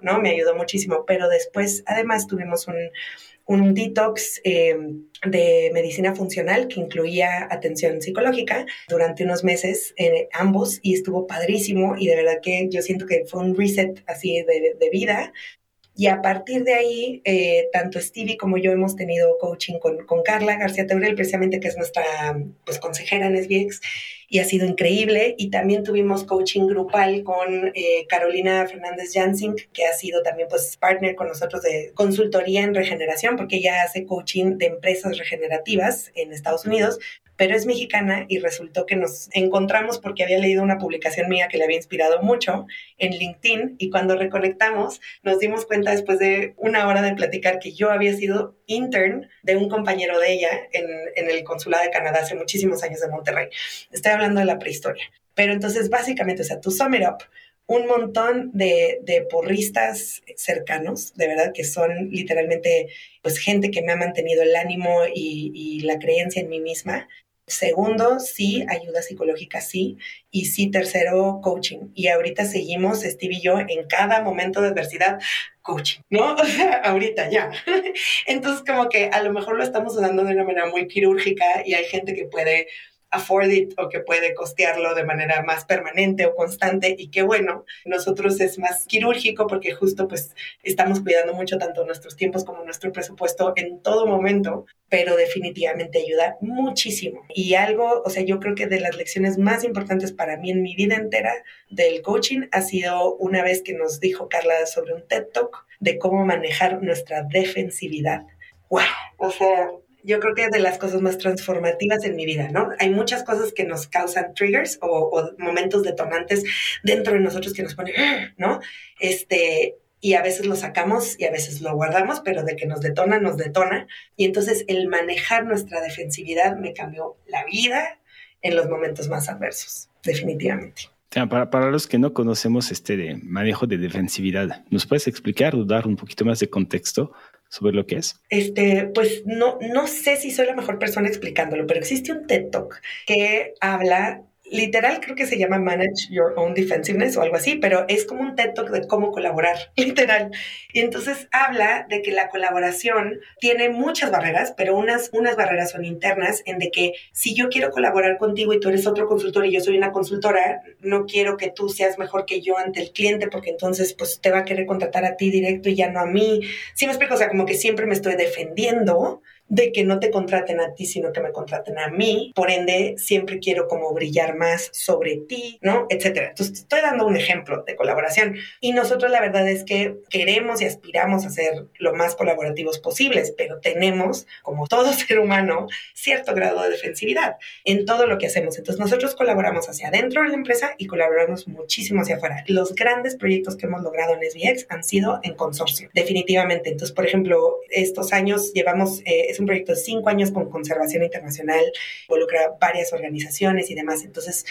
¿no? Me ayudó muchísimo. Pero después, además, tuvimos un, un detox eh, de medicina funcional que incluía atención psicológica durante unos meses, eh, ambos, y estuvo padrísimo. Y de verdad que yo siento que fue un reset así de, de vida. Y a partir de ahí, eh, tanto Stevie como yo hemos tenido coaching con, con Carla García Teurel, precisamente que es nuestra pues, consejera en SBX, y ha sido increíble. Y también tuvimos coaching grupal con eh, Carolina Fernández Jansing, que ha sido también pues, partner con nosotros de consultoría en regeneración, porque ella hace coaching de empresas regenerativas en Estados Unidos, pero es mexicana y resultó que nos encontramos porque había leído una publicación mía que le había inspirado mucho en LinkedIn y cuando reconectamos nos dimos cuenta después de una hora de platicar que yo había sido intern de un compañero de ella en, en el consulado de Canadá hace muchísimos años de Monterrey. Estoy hablando de la prehistoria. Pero entonces básicamente, o sea, tu sum it up, un montón de, de, porristas cercanos, de verdad, que son literalmente pues gente que me ha mantenido el ánimo y, y la creencia en mí misma. Segundo, sí, ayuda psicológica, sí. Y sí, tercero, coaching. Y ahorita seguimos, Steve y yo, en cada momento de adversidad, coaching, ¿no? <laughs> O sea, ahorita ya. <laughs> Entonces, como que a lo mejor lo estamos usando de una manera muy quirúrgica y hay gente que puede afford it o que puede costearlo de manera más permanente o constante y qué bueno, nosotros es más quirúrgico porque justo pues estamos cuidando mucho tanto nuestros tiempos como nuestro presupuesto en todo momento, pero definitivamente ayuda muchísimo. Y algo, o sea, yo creo que de las lecciones más importantes para mí en mi vida entera del coaching ha sido una vez que nos dijo Carla sobre un TED Talk de cómo manejar nuestra defensividad. ¡Wow! O sea, yo creo que es de las cosas más transformativas en mi vida, ¿no? Hay muchas cosas que nos causan triggers o, momentos detonantes dentro de nosotros que nos ponen, <gasps> ¿no? Este, y a veces lo sacamos y a veces lo guardamos, pero de que nos detona, nos detona. Y entonces el manejar nuestra defensividad me cambió la vida en los momentos más adversos, definitivamente. Para, para, los que no conocemos este manejo de defensividad, ¿nos puedes explicar o dar un poquito más de contexto sobre lo que es? Este, pues no, no sé si soy la mejor persona explicándolo, pero existe un TED Talk que habla literal creo que se llama Manage Your Own Defensiveness o algo así, pero es como un TED Talk de cómo colaborar, <laughs> literal. Y entonces habla de que la colaboración tiene muchas barreras, pero unas, unas barreras son internas, en de que si yo quiero colaborar contigo y tú eres otro consultor y yo soy una consultora, no quiero que tú seas mejor que yo ante el cliente, porque entonces pues te va a querer contratar a ti directo y ya no a mí. Sí me explico, o sea, como que siempre me estoy defendiendo de que no te contraten a ti, sino que me contraten a mí. Por ende, siempre quiero como brillar más sobre ti, ¿no? Etcétera. Entonces, estoy dando un ejemplo de colaboración. Y nosotros la verdad es que queremos y aspiramos a ser lo más colaborativos posibles, pero tenemos, como todo <laughs> ser humano, cierto grado de defensividad en todo lo que hacemos. Entonces, nosotros colaboramos hacia adentro de la empresa y colaboramos muchísimo hacia afuera. Los grandes proyectos que hemos logrado en SBX han sido en consorcio, definitivamente. Entonces, por ejemplo, estos años llevamos... Eh, un proyecto de cinco años con conservación internacional, involucra varias organizaciones y demás. Entonces,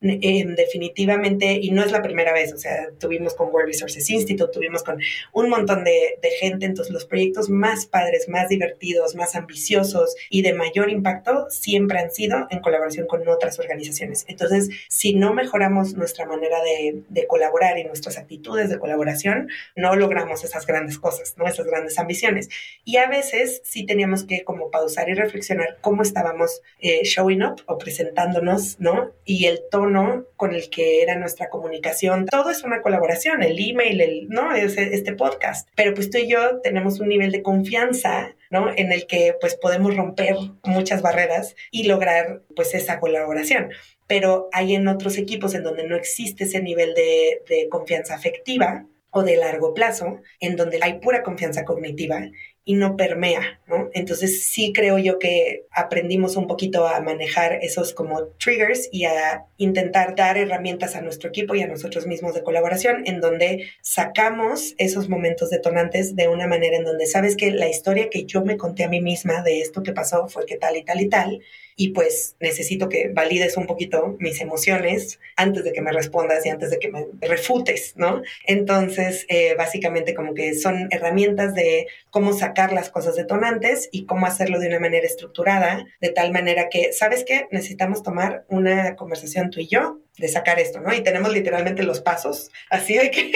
definitivamente, y no es la primera vez, o sea, tuvimos con World Resources Institute, tuvimos con un montón de, de gente, entonces los proyectos más padres, más divertidos, más ambiciosos y de mayor impacto siempre han sido en colaboración con otras organizaciones. Entonces, si no mejoramos nuestra manera de, de colaborar y nuestras actitudes de colaboración, no logramos esas grandes cosas, ¿no? Esas grandes ambiciones. Y a veces sí teníamos que como pausar y reflexionar cómo estábamos eh, showing up o presentándonos, ¿no? Y el tono con el que era nuestra comunicación. Todo es una colaboración, el email, el, ¿no? este podcast. Pero pues tú y yo tenemos un nivel de confianza, ¿no? En el que pues podemos romper muchas barreras y lograr pues esa colaboración pero hay en otros equipos en donde no existe ese nivel de, de, confianza afectiva o de largo plazo, en donde hay pura confianza cognitiva y no permea, ¿no? Entonces sí creo yo que aprendimos un poquito a manejar esos como triggers y a intentar dar herramientas a nuestro equipo y a nosotros mismos de colaboración en donde sacamos esos momentos detonantes de una manera en donde sabes que la historia que yo me conté a mí misma de esto que pasó fue que tal y tal y tal y pues necesito que valides un poquito mis emociones antes de que me respondas y antes de que me refutes, ¿no? Entonces, eh, básicamente como que son herramientas de cómo sacar las cosas detonantes y cómo hacerlo de una manera estructurada, de tal manera que, ¿sabes qué? Necesitamos tomar una conversación tú y yo de sacar esto, ¿no? Y tenemos literalmente los pasos, <laughs> así de que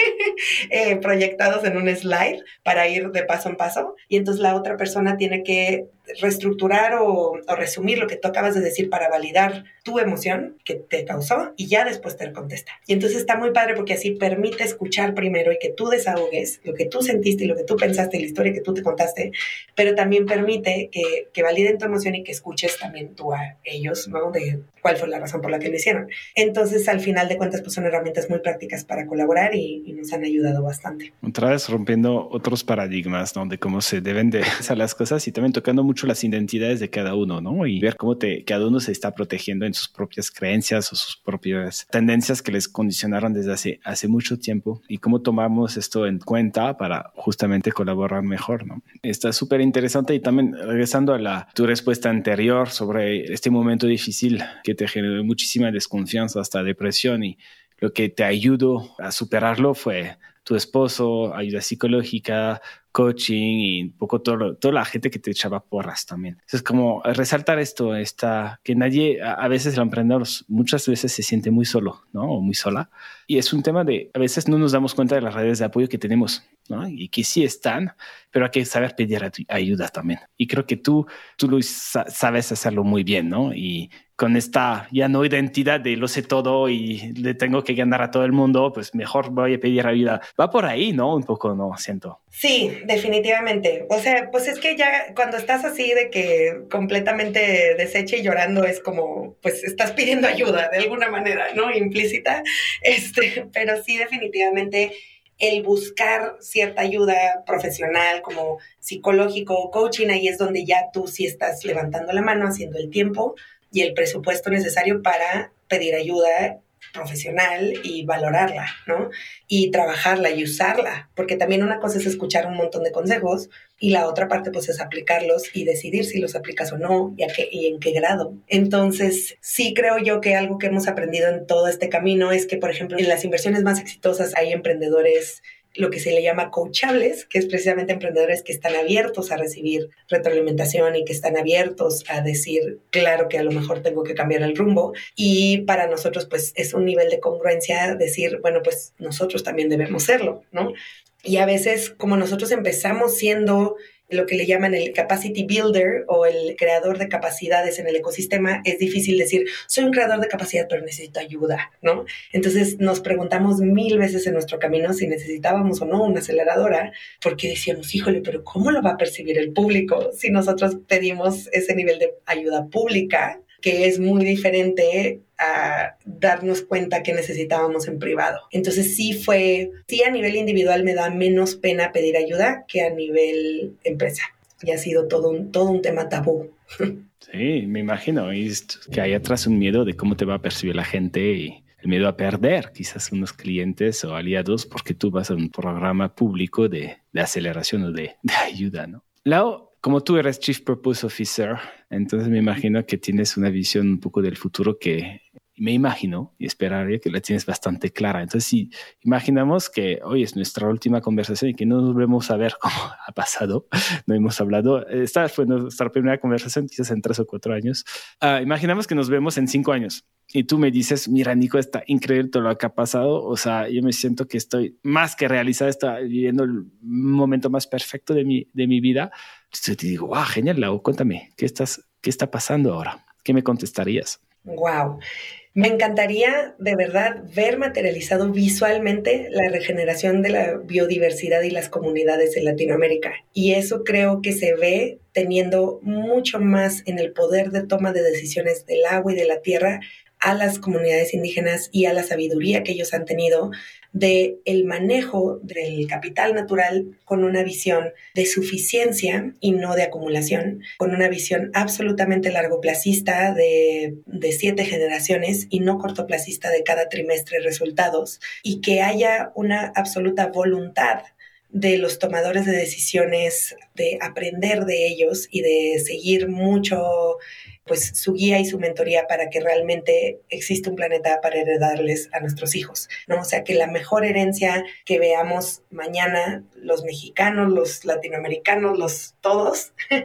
eh, proyectados en un slide para ir de paso en paso. Y entonces la otra persona tiene que reestructurar o, resumir lo que tú acabas de decir para validar tu emoción que te causó y ya después te contesta. Y entonces está muy padre porque así permite escuchar primero y que tú desahogues lo que tú sentiste y lo que tú pensaste y la historia que tú te contaste, pero también permite que, que validen tu emoción y que escuches también tú a ellos, ¿no? De cuál fue la razón por la que lo hicieron. Entonces, al final de cuentas, pues son herramientas muy prácticas para colaborar y, nos han ayudado bastante. Otra vez rompiendo otros paradigmas, ¿no? De cómo se deben de <laughs> hacer las cosas y también tocando mucho las identidades de cada uno, ¿no? Y ver cómo te, cada uno se está protegiendo en sus propias creencias o sus propias tendencias que les condicionaron desde hace, hace mucho tiempo y cómo tomamos esto en cuenta para justamente colaborar mejor, ¿no? Está súper interesante y también regresando a la, tu respuesta anterior sobre este momento difícil que te generó muchísima desconfianza, hasta depresión y lo que te ayudó a superarlo fue tu esposo, ayuda psicológica, coaching y un poco todo, toda la gente que te echaba porras también. Es como resaltar esto, esta, que nadie, a, veces el emprendedor muchas veces se siente muy solo, ¿no? O muy sola. Y es un tema de, a veces no nos damos cuenta de las redes de apoyo que tenemos, ¿no? Y que sí están, pero hay que saber pedir ayuda también. Y creo que tú, tú lo sabes hacerlo muy bien, ¿no? Y con esta ya no identidad de lo sé todo y le tengo que ganar a todo el mundo, pues mejor voy a pedir ayuda. Va por ahí, ¿no? Un poco, ¿no? Siento. Sí, definitivamente. O sea, pues es que ya cuando estás así de que completamente deshecha y llorando es como, pues estás pidiendo ayuda de alguna manera, ¿no? Implícita. Este, pero sí, definitivamente el buscar cierta ayuda profesional como psicológico, coaching, ahí es donde ya tú sí estás levantando la mano, haciendo el tiempo y el presupuesto necesario para pedir ayuda profesional y valorarla, ¿no? Y trabajarla y usarla, porque también una cosa es escuchar un montón de consejos y la otra parte pues es aplicarlos y decidir si los aplicas o no y, a qué, y en qué grado. Entonces, sí creo yo que algo que hemos aprendido en todo este camino es que, por ejemplo, en las inversiones más exitosas hay emprendedores lo que se le llama coachables, que es precisamente emprendedores que están abiertos a recibir retroalimentación y que están abiertos a decir, claro que a lo mejor tengo que cambiar el rumbo. Y para nosotros, pues es un nivel de congruencia decir, bueno, pues nosotros también debemos serlo, ¿no? Y a veces, como nosotros empezamos siendo lo que le llaman el capacity builder o el creador de capacidades en el ecosistema, es difícil decir, soy un creador de capacidad, pero necesito ayuda, ¿no? Entonces nos preguntamos mil veces en nuestro camino si necesitábamos o no una aceleradora, porque decíamos, híjole, pero ¿cómo lo va a percibir el público si nosotros pedimos ese nivel de ayuda pública? que es muy diferente a darnos cuenta que necesitábamos en privado. Entonces sí fue, sí a nivel individual me da menos pena pedir ayuda que a nivel empresa. Y ha sido todo un, todo un tema tabú. Sí, me imagino. Y que hay atrás un miedo de cómo te va a percibir la gente y el miedo a perder quizás unos clientes o aliados porque tú vas a un programa público de, de aceleración o de, de ayuda, ¿no? Lau, como tú eres Chief Purpose Officer, entonces me imagino que tienes una visión un poco del futuro que me imagino y esperaría que la tienes bastante clara. Entonces, si imaginamos que hoy es nuestra última conversación y que no nos vemos a ver <laughs> cómo ha pasado, no hemos hablado, esta fue nuestra primera conversación, quizás en tres o cuatro años. Uh, imaginamos que nos vemos en cinco años y tú me dices, mira, Nico, está increíble todo lo que ha pasado. O sea, yo me siento que estoy más que realizada, estoy viviendo el momento más perfecto de mi, de mi vida. Entonces te digo, wow, genial, Lau, cuéntame, ¿qué, estás, ¿qué está pasando ahora? ¿Qué me contestarías? Wow. Me encantaría de verdad ver materializado visualmente la regeneración de la biodiversidad y las comunidades en Latinoamérica. Y eso creo que se ve teniendo mucho más en el poder de toma de decisiones del agua y de la tierra a las comunidades indígenas y a la sabiduría que ellos han tenido de el manejo del capital natural con una visión de suficiencia y no de acumulación, con una visión absolutamente largoplacista de, de siete generaciones y no cortoplacista de cada trimestre resultados, y que haya una absoluta voluntad de los tomadores de decisiones, de aprender de ellos y de seguir mucho pues su guía y su mentoría para que realmente exista un planeta para heredarles a nuestros hijos, ¿no? O sea, que la mejor herencia que veamos mañana los mexicanos, los latinoamericanos, los todos, <laughs>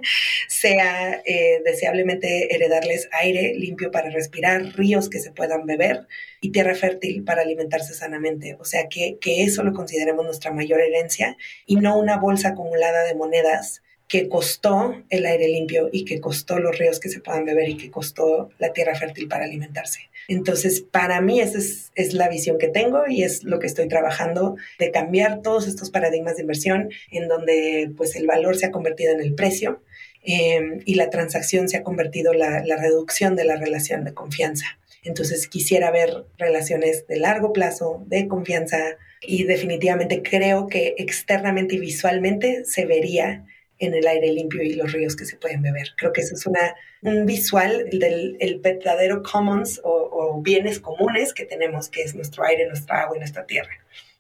sea eh, deseablemente heredarles aire limpio para respirar, ríos que se puedan beber y tierra fértil para alimentarse sanamente. O sea, que, que eso lo consideremos nuestra mayor herencia y no una bolsa acumulada de monedas que costó el aire limpio y que costó los ríos que se puedan beber y que costó la tierra fértil para alimentarse. Entonces, para mí esa es, la visión que tengo y es lo que estoy trabajando de cambiar todos estos paradigmas de inversión en donde pues el valor se ha convertido en el precio em, y la transacción se ha convertido la, la reducción de la relación de confianza. Entonces, quisiera ver relaciones de largo plazo, de confianza y definitivamente creo que externamente y visualmente se vería en el aire limpio y los ríos que se pueden beber. Creo que eso es una, un visual del el verdadero commons o, o, bienes comunes que tenemos, que es nuestro aire, nuestra agua y nuestra tierra.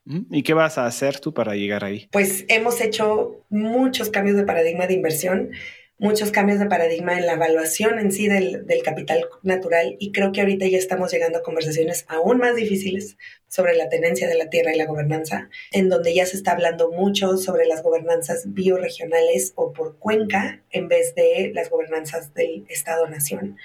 Mm, ¿Y qué vas a hacer tú para llegar ahí? Pues hemos hecho muchos cambios de paradigma de inversión muchos cambios de paradigma en la evaluación en sí del, del, capital natural y creo que ahorita ya estamos llegando a conversaciones aún más difíciles sobre la tenencia de la tierra y la gobernanza, en donde ya se está hablando mucho sobre las gobernanzas bioregionales o por cuenca en vez de las gobernanzas del Estado-nación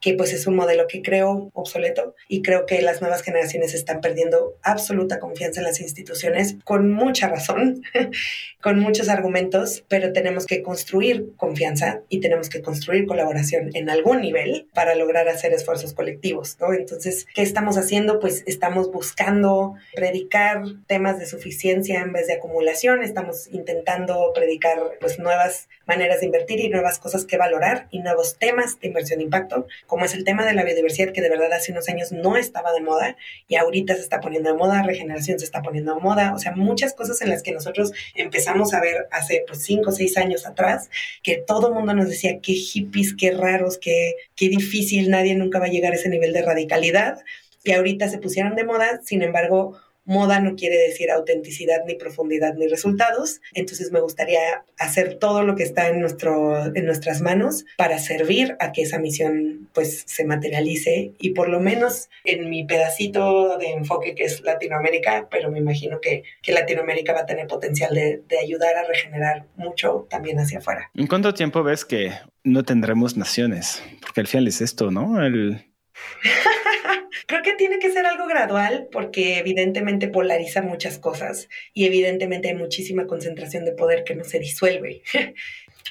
que pues es un modelo que creo obsoleto y creo que las nuevas generaciones están perdiendo absoluta confianza en las instituciones con mucha razón, <laughs> con muchos argumentos, pero tenemos que construir confianza y tenemos que construir colaboración en algún nivel para lograr hacer esfuerzos colectivos, ¿no? Entonces, ¿qué estamos haciendo? Pues estamos buscando predicar temas de suficiencia en vez de acumulación, estamos intentando predicar pues nuevas maneras de invertir y nuevas cosas que valorar y nuevos temas de inversión de impacto como es el tema de la biodiversidad, que de verdad hace unos años no estaba de moda y ahorita se está poniendo de moda, regeneración se está poniendo de moda, o sea, muchas cosas en las que nosotros empezamos a ver hace pues cinco o seis años atrás, que todo el mundo nos decía qué hippies, qué raros, qué, qué difícil, nadie nunca va a llegar a ese nivel de radicalidad y ahorita se pusieron de moda, sin embargo, Moda no quiere decir autenticidad, ni profundidad, ni resultados. Entonces me gustaría hacer todo lo que está en, nuestro, en nuestras manos para servir a que esa misión pues se materialice y por lo menos en mi pedacito de enfoque que es Latinoamérica, pero me imagino que, que Latinoamérica va a tener potencial de, de ayudar a regenerar mucho también hacia afuera. ¿En cuánto tiempo ves que no tendremos naciones? Porque al final es esto, ¿no? El... <laughs> Creo que tiene que ser algo gradual porque evidentemente polariza muchas cosas y evidentemente hay muchísima concentración de poder que no se disuelve. <laughs>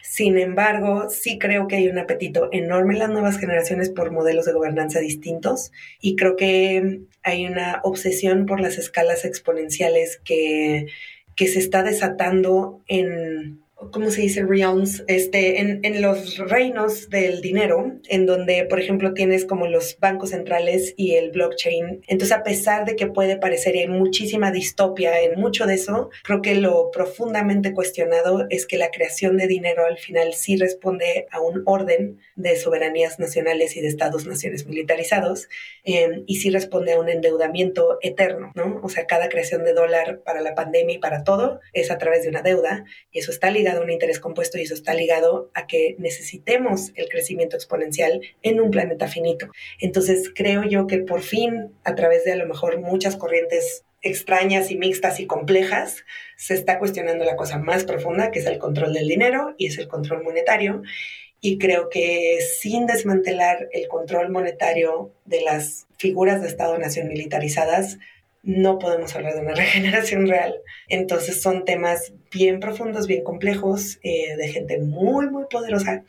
Sin embargo, sí creo que hay un apetito enorme en las nuevas generaciones por modelos de gobernanza distintos y creo que hay una obsesión por las escalas exponenciales que, que se está desatando en ¿cómo se dice? Realms, este, en, en, los reinos del dinero, en donde, por ejemplo, tienes como los bancos centrales y el blockchain. Entonces, a pesar de que puede parecer hay muchísima distopia en mucho de eso, creo que lo profundamente cuestionado es que la creación de dinero al final sí responde a un orden de soberanías nacionales y de estados-naciones militarizados eh, y sí responde a un endeudamiento eterno, ¿no? O sea, cada creación de dólar para la pandemia y para todo es a través de una deuda y eso está ligado a un interés compuesto y eso está ligado a que necesitemos el crecimiento exponencial en un planeta finito. Entonces, creo yo que por fin, a través de a lo mejor muchas corrientes extrañas y mixtas y complejas, se está cuestionando la cosa más profunda, que es el control del dinero y es el control monetario. Y creo que sin desmantelar el control monetario de las figuras de Estado-nación militarizadas, no podemos hablar de una <laughs> regeneración real. Entonces son temas bien profundos, bien complejos, eh, de gente muy, muy poderosa,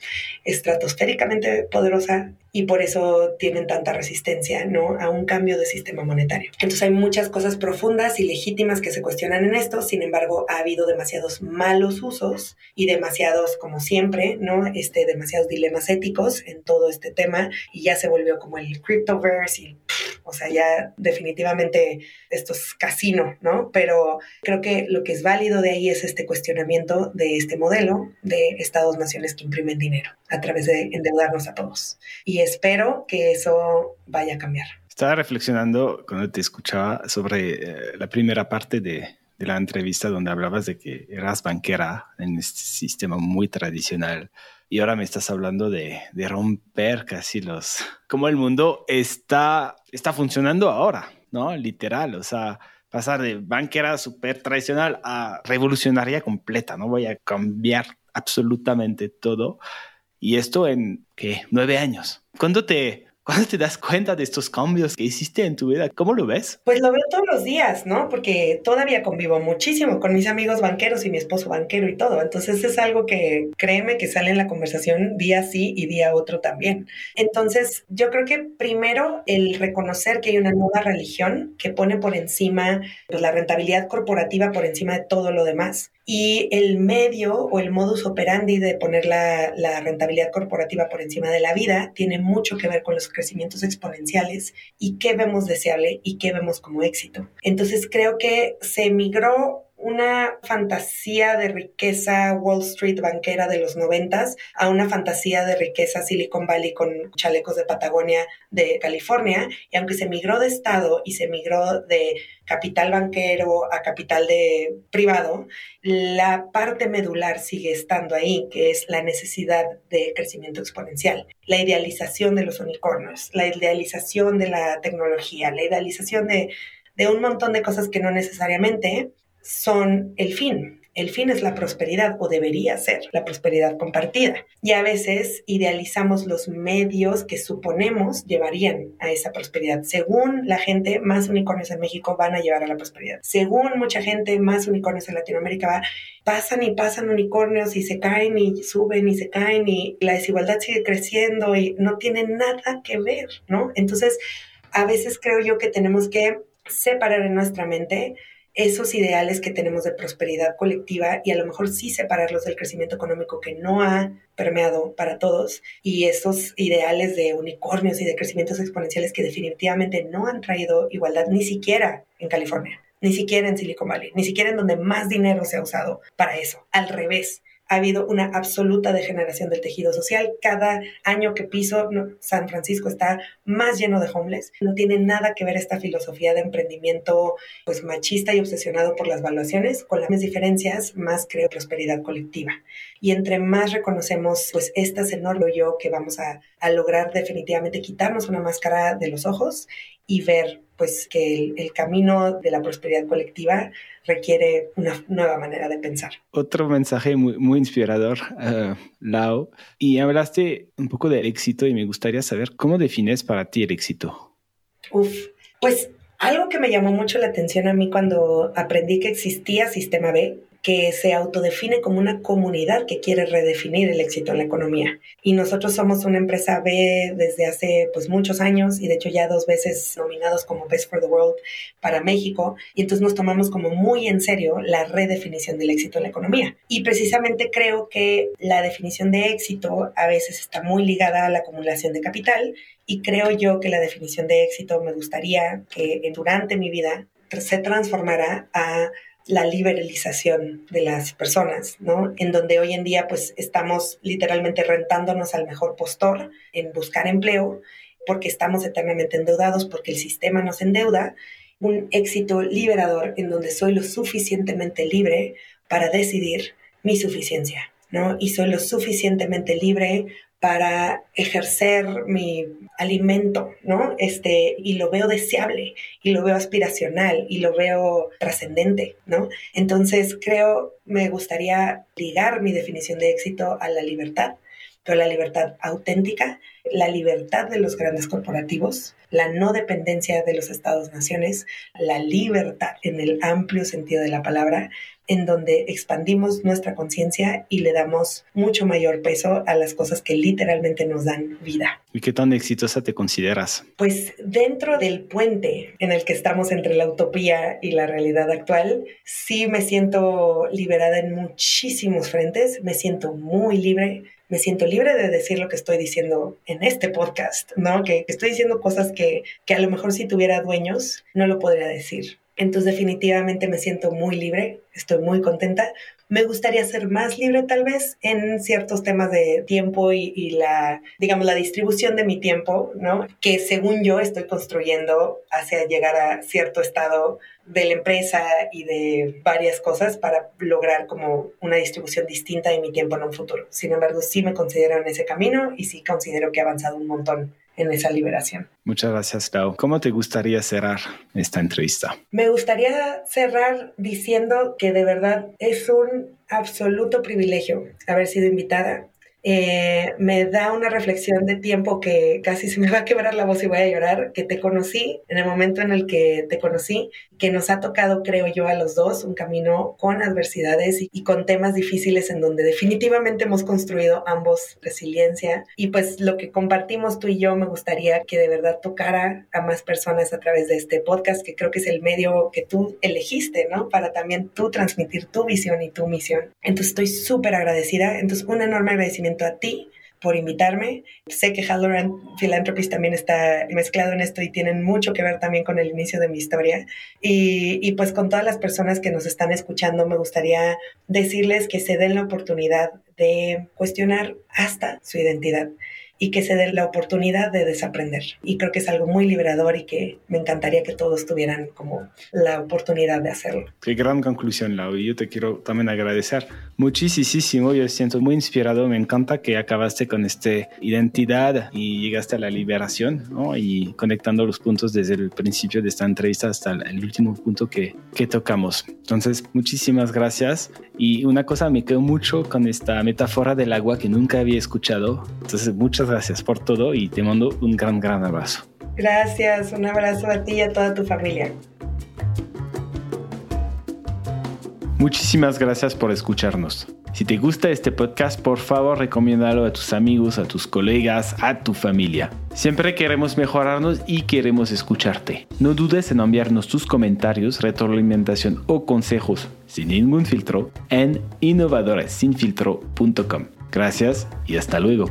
estratosféricamente poderosa, y por eso tienen tanta resistencia ¿no? a un cambio de sistema monetario. Entonces hay muchas cosas profundas y legítimas que se cuestionan en esto, sin embargo ha habido demasiados malos usos y demasiados, como siempre, ¿no? este, demasiados dilemas éticos en todo este tema y ya se volvió como el cryptoverse y, o sea, ya definitivamente esto es casino, ¿no? Pero creo que lo que es válido de ahí es este cuestionamiento de este modelo de estados-naciones que imprimen dinero a través de endeudarnos a todos. Y espero que eso vaya a cambiar. Estaba reflexionando cuando te escuchaba sobre eh, la primera parte de, de, la entrevista donde hablabas de que eras banquera en este sistema muy tradicional y ahora me estás hablando de, de romper casi los... cómo el mundo está, está funcionando ahora, ¿no? Literal, o sea pasar de banquera súper tradicional a revolucionaria completa, ¿no? Voy a cambiar absolutamente todo. Y esto en, ¿qué? Nueve años. ¿Cuándo te, ¿Cuándo te das cuenta de estos cambios que hiciste en tu vida? ¿Cómo lo ves? Pues lo veo todos los días, ¿no? Porque todavía convivo muchísimo con mis amigos banqueros y mi esposo banquero y todo. Entonces es algo que créeme que sale en la conversación día sí y día otro también. Entonces yo creo que primero el reconocer que hay una nueva religión que pone por encima pues, la rentabilidad corporativa por encima de todo lo demás y el medio o el modus operandi de poner la, la, rentabilidad corporativa por encima de la vida tiene mucho que ver con los crecimientos exponenciales y qué vemos deseable y qué vemos como éxito. Entonces creo que se migró una fantasía de riqueza Wall Street banquera de los noventas a una fantasía de riqueza Silicon Valley con chalecos de Patagonia de California. Y aunque se migró de estado y se migró de capital banquero a capital de privado, la parte medular sigue estando ahí, que es la necesidad de crecimiento exponencial, la idealización de los unicornios, la idealización de la tecnología, la idealización de, de un montón de cosas que no necesariamente son el fin. El fin es la prosperidad o debería ser la prosperidad compartida. Y a veces idealizamos los medios que suponemos llevarían a esa prosperidad. Según la gente, más unicornios en México van a llevar a la prosperidad. Según mucha gente, más unicornios en Latinoamérica pasan y pasan unicornios y se caen y suben y se caen y la desigualdad sigue creciendo y no tiene nada que ver, ¿no? Entonces, a veces creo yo que tenemos que separar en nuestra mente esos ideales que tenemos de prosperidad colectiva y a lo mejor sí separarlos del crecimiento económico que no ha permeado para todos y esos ideales de unicornios y de crecimientos exponenciales que definitivamente no han traído igualdad ni siquiera en California, ni siquiera en Silicon Valley, ni siquiera en donde más dinero se ha usado para eso. Al revés, ha habido una absoluta degeneración del tejido social. Cada año que piso, San Francisco está más lleno de homeless. No tiene nada que ver esta filosofía de emprendimiento pues machista y obsesionado por las valuaciones. Con las diferencias, más creo prosperidad colectiva. Y entre más reconocemos pues estas enorme yo que vamos a, a lograr definitivamente quitarnos una máscara de los ojos y ver pues que el, camino de la prosperidad colectiva requiere una nueva manera de pensar. Otro mensaje muy, muy inspirador, uh, Lau, y hablaste un poco del éxito y me gustaría saber cómo defines para ti el éxito. Uf, pues algo que me llamó mucho la atención a mí cuando aprendí que existía Sistema B que se autodefine como una comunidad que quiere redefinir el éxito en la economía. Y nosotros somos una empresa B desde hace pues muchos años y de hecho ya dos veces nominados como Best for the World para México y entonces nos tomamos como muy en serio la redefinición del éxito en la economía. Y precisamente creo que la definición de éxito a veces está muy ligada a la acumulación de capital y creo yo que la definición de éxito me gustaría que durante mi vida se transformara a la liberalización de las personas, ¿no? En donde hoy en día pues estamos literalmente rentándonos al mejor postor en buscar empleo porque estamos eternamente endeudados, porque el sistema nos endeuda, un éxito liberador en donde soy lo suficientemente libre para decidir mi suficiencia, ¿no? Y soy lo suficientemente libre para ejercer mi alimento, ¿no? Este, y lo veo deseable, y lo veo aspiracional, y lo veo trascendente, ¿no? Entonces creo, me gustaría ligar mi definición de éxito a la libertad, pero la libertad auténtica, la libertad de los grandes corporativos, la no dependencia de los estados-naciones, la libertad en el amplio sentido de la palabra, en donde expandimos nuestra conciencia y le damos mucho mayor peso a las cosas que literalmente nos dan vida. ¿Y qué tan exitosa te consideras? Pues dentro del puente en el que estamos entre la utopía y la realidad actual, sí me siento liberada en muchísimos frentes, me siento muy libre, me siento libre de decir lo que estoy diciendo en este podcast, ¿no? Que, estoy diciendo cosas que, que a lo mejor si tuviera dueños no lo podría decir. Entonces definitivamente me siento muy libre, estoy muy contenta. Me gustaría ser más libre tal vez en ciertos temas de tiempo y, la, digamos, la distribución de mi tiempo, ¿no? Que según yo estoy construyendo hacia llegar a cierto estado de la empresa y de varias cosas para lograr como una distribución distinta de mi tiempo en un futuro. Sin embargo, sí me considero en ese camino y sí considero que he avanzado un montón en esa liberación. Muchas gracias, Clau. ¿Cómo te gustaría cerrar esta entrevista? Me gustaría cerrar diciendo que de verdad es un absoluto privilegio haber sido invitada eh, me da una reflexión de tiempo que casi se me va a quebrar la voz y voy a llorar, que te conocí en el momento en el que te conocí, que nos ha tocado, creo yo, a los dos un camino con adversidades y, con temas difíciles en donde definitivamente hemos construido ambos resiliencia y pues lo que compartimos tú y yo me gustaría que de verdad tocara a más personas a través de este podcast, que creo que es el medio que tú elegiste, ¿no? Para también tú transmitir tu visión y tu misión. Entonces estoy súper agradecida, entonces un enorme agradecimiento a ti por invitarme. Sé que Halloran Philanthropies también está mezclado en esto y tienen mucho que ver también con el inicio de mi historia. Y, y, pues con todas las personas que nos están escuchando, me gustaría decirles que se den la oportunidad de cuestionar hasta su identidad y que se dé la oportunidad de desaprender. Y creo que es algo muy liberador y que me encantaría que todos tuvieran como la oportunidad de hacerlo. Qué gran conclusión, Lau. Yo te quiero también agradecer muchísimo. Yo siento muy inspirado. Me encanta que acabaste con esta identidad y llegaste a la liberación, ¿no? Y conectando los puntos desde el principio de esta entrevista hasta el último punto que, que tocamos. Entonces, muchísimas gracias. Y una cosa me quedó mucho con esta metáfora del agua que nunca había escuchado. Entonces, muchas gracias por todo y te mando un gran, gran abrazo. Gracias, un abrazo a ti y a toda tu familia. Muchísimas gracias por escucharnos. Si te gusta este podcast, por favor recomiéndalo a tus amigos, a tus colegas, a tu familia. Siempre queremos mejorarnos y queremos escucharte. No dudes en enviarnos tus comentarios, retroalimentación o consejos sin ningún filtro en innovadoresinfiltro.com. Gracias y hasta luego.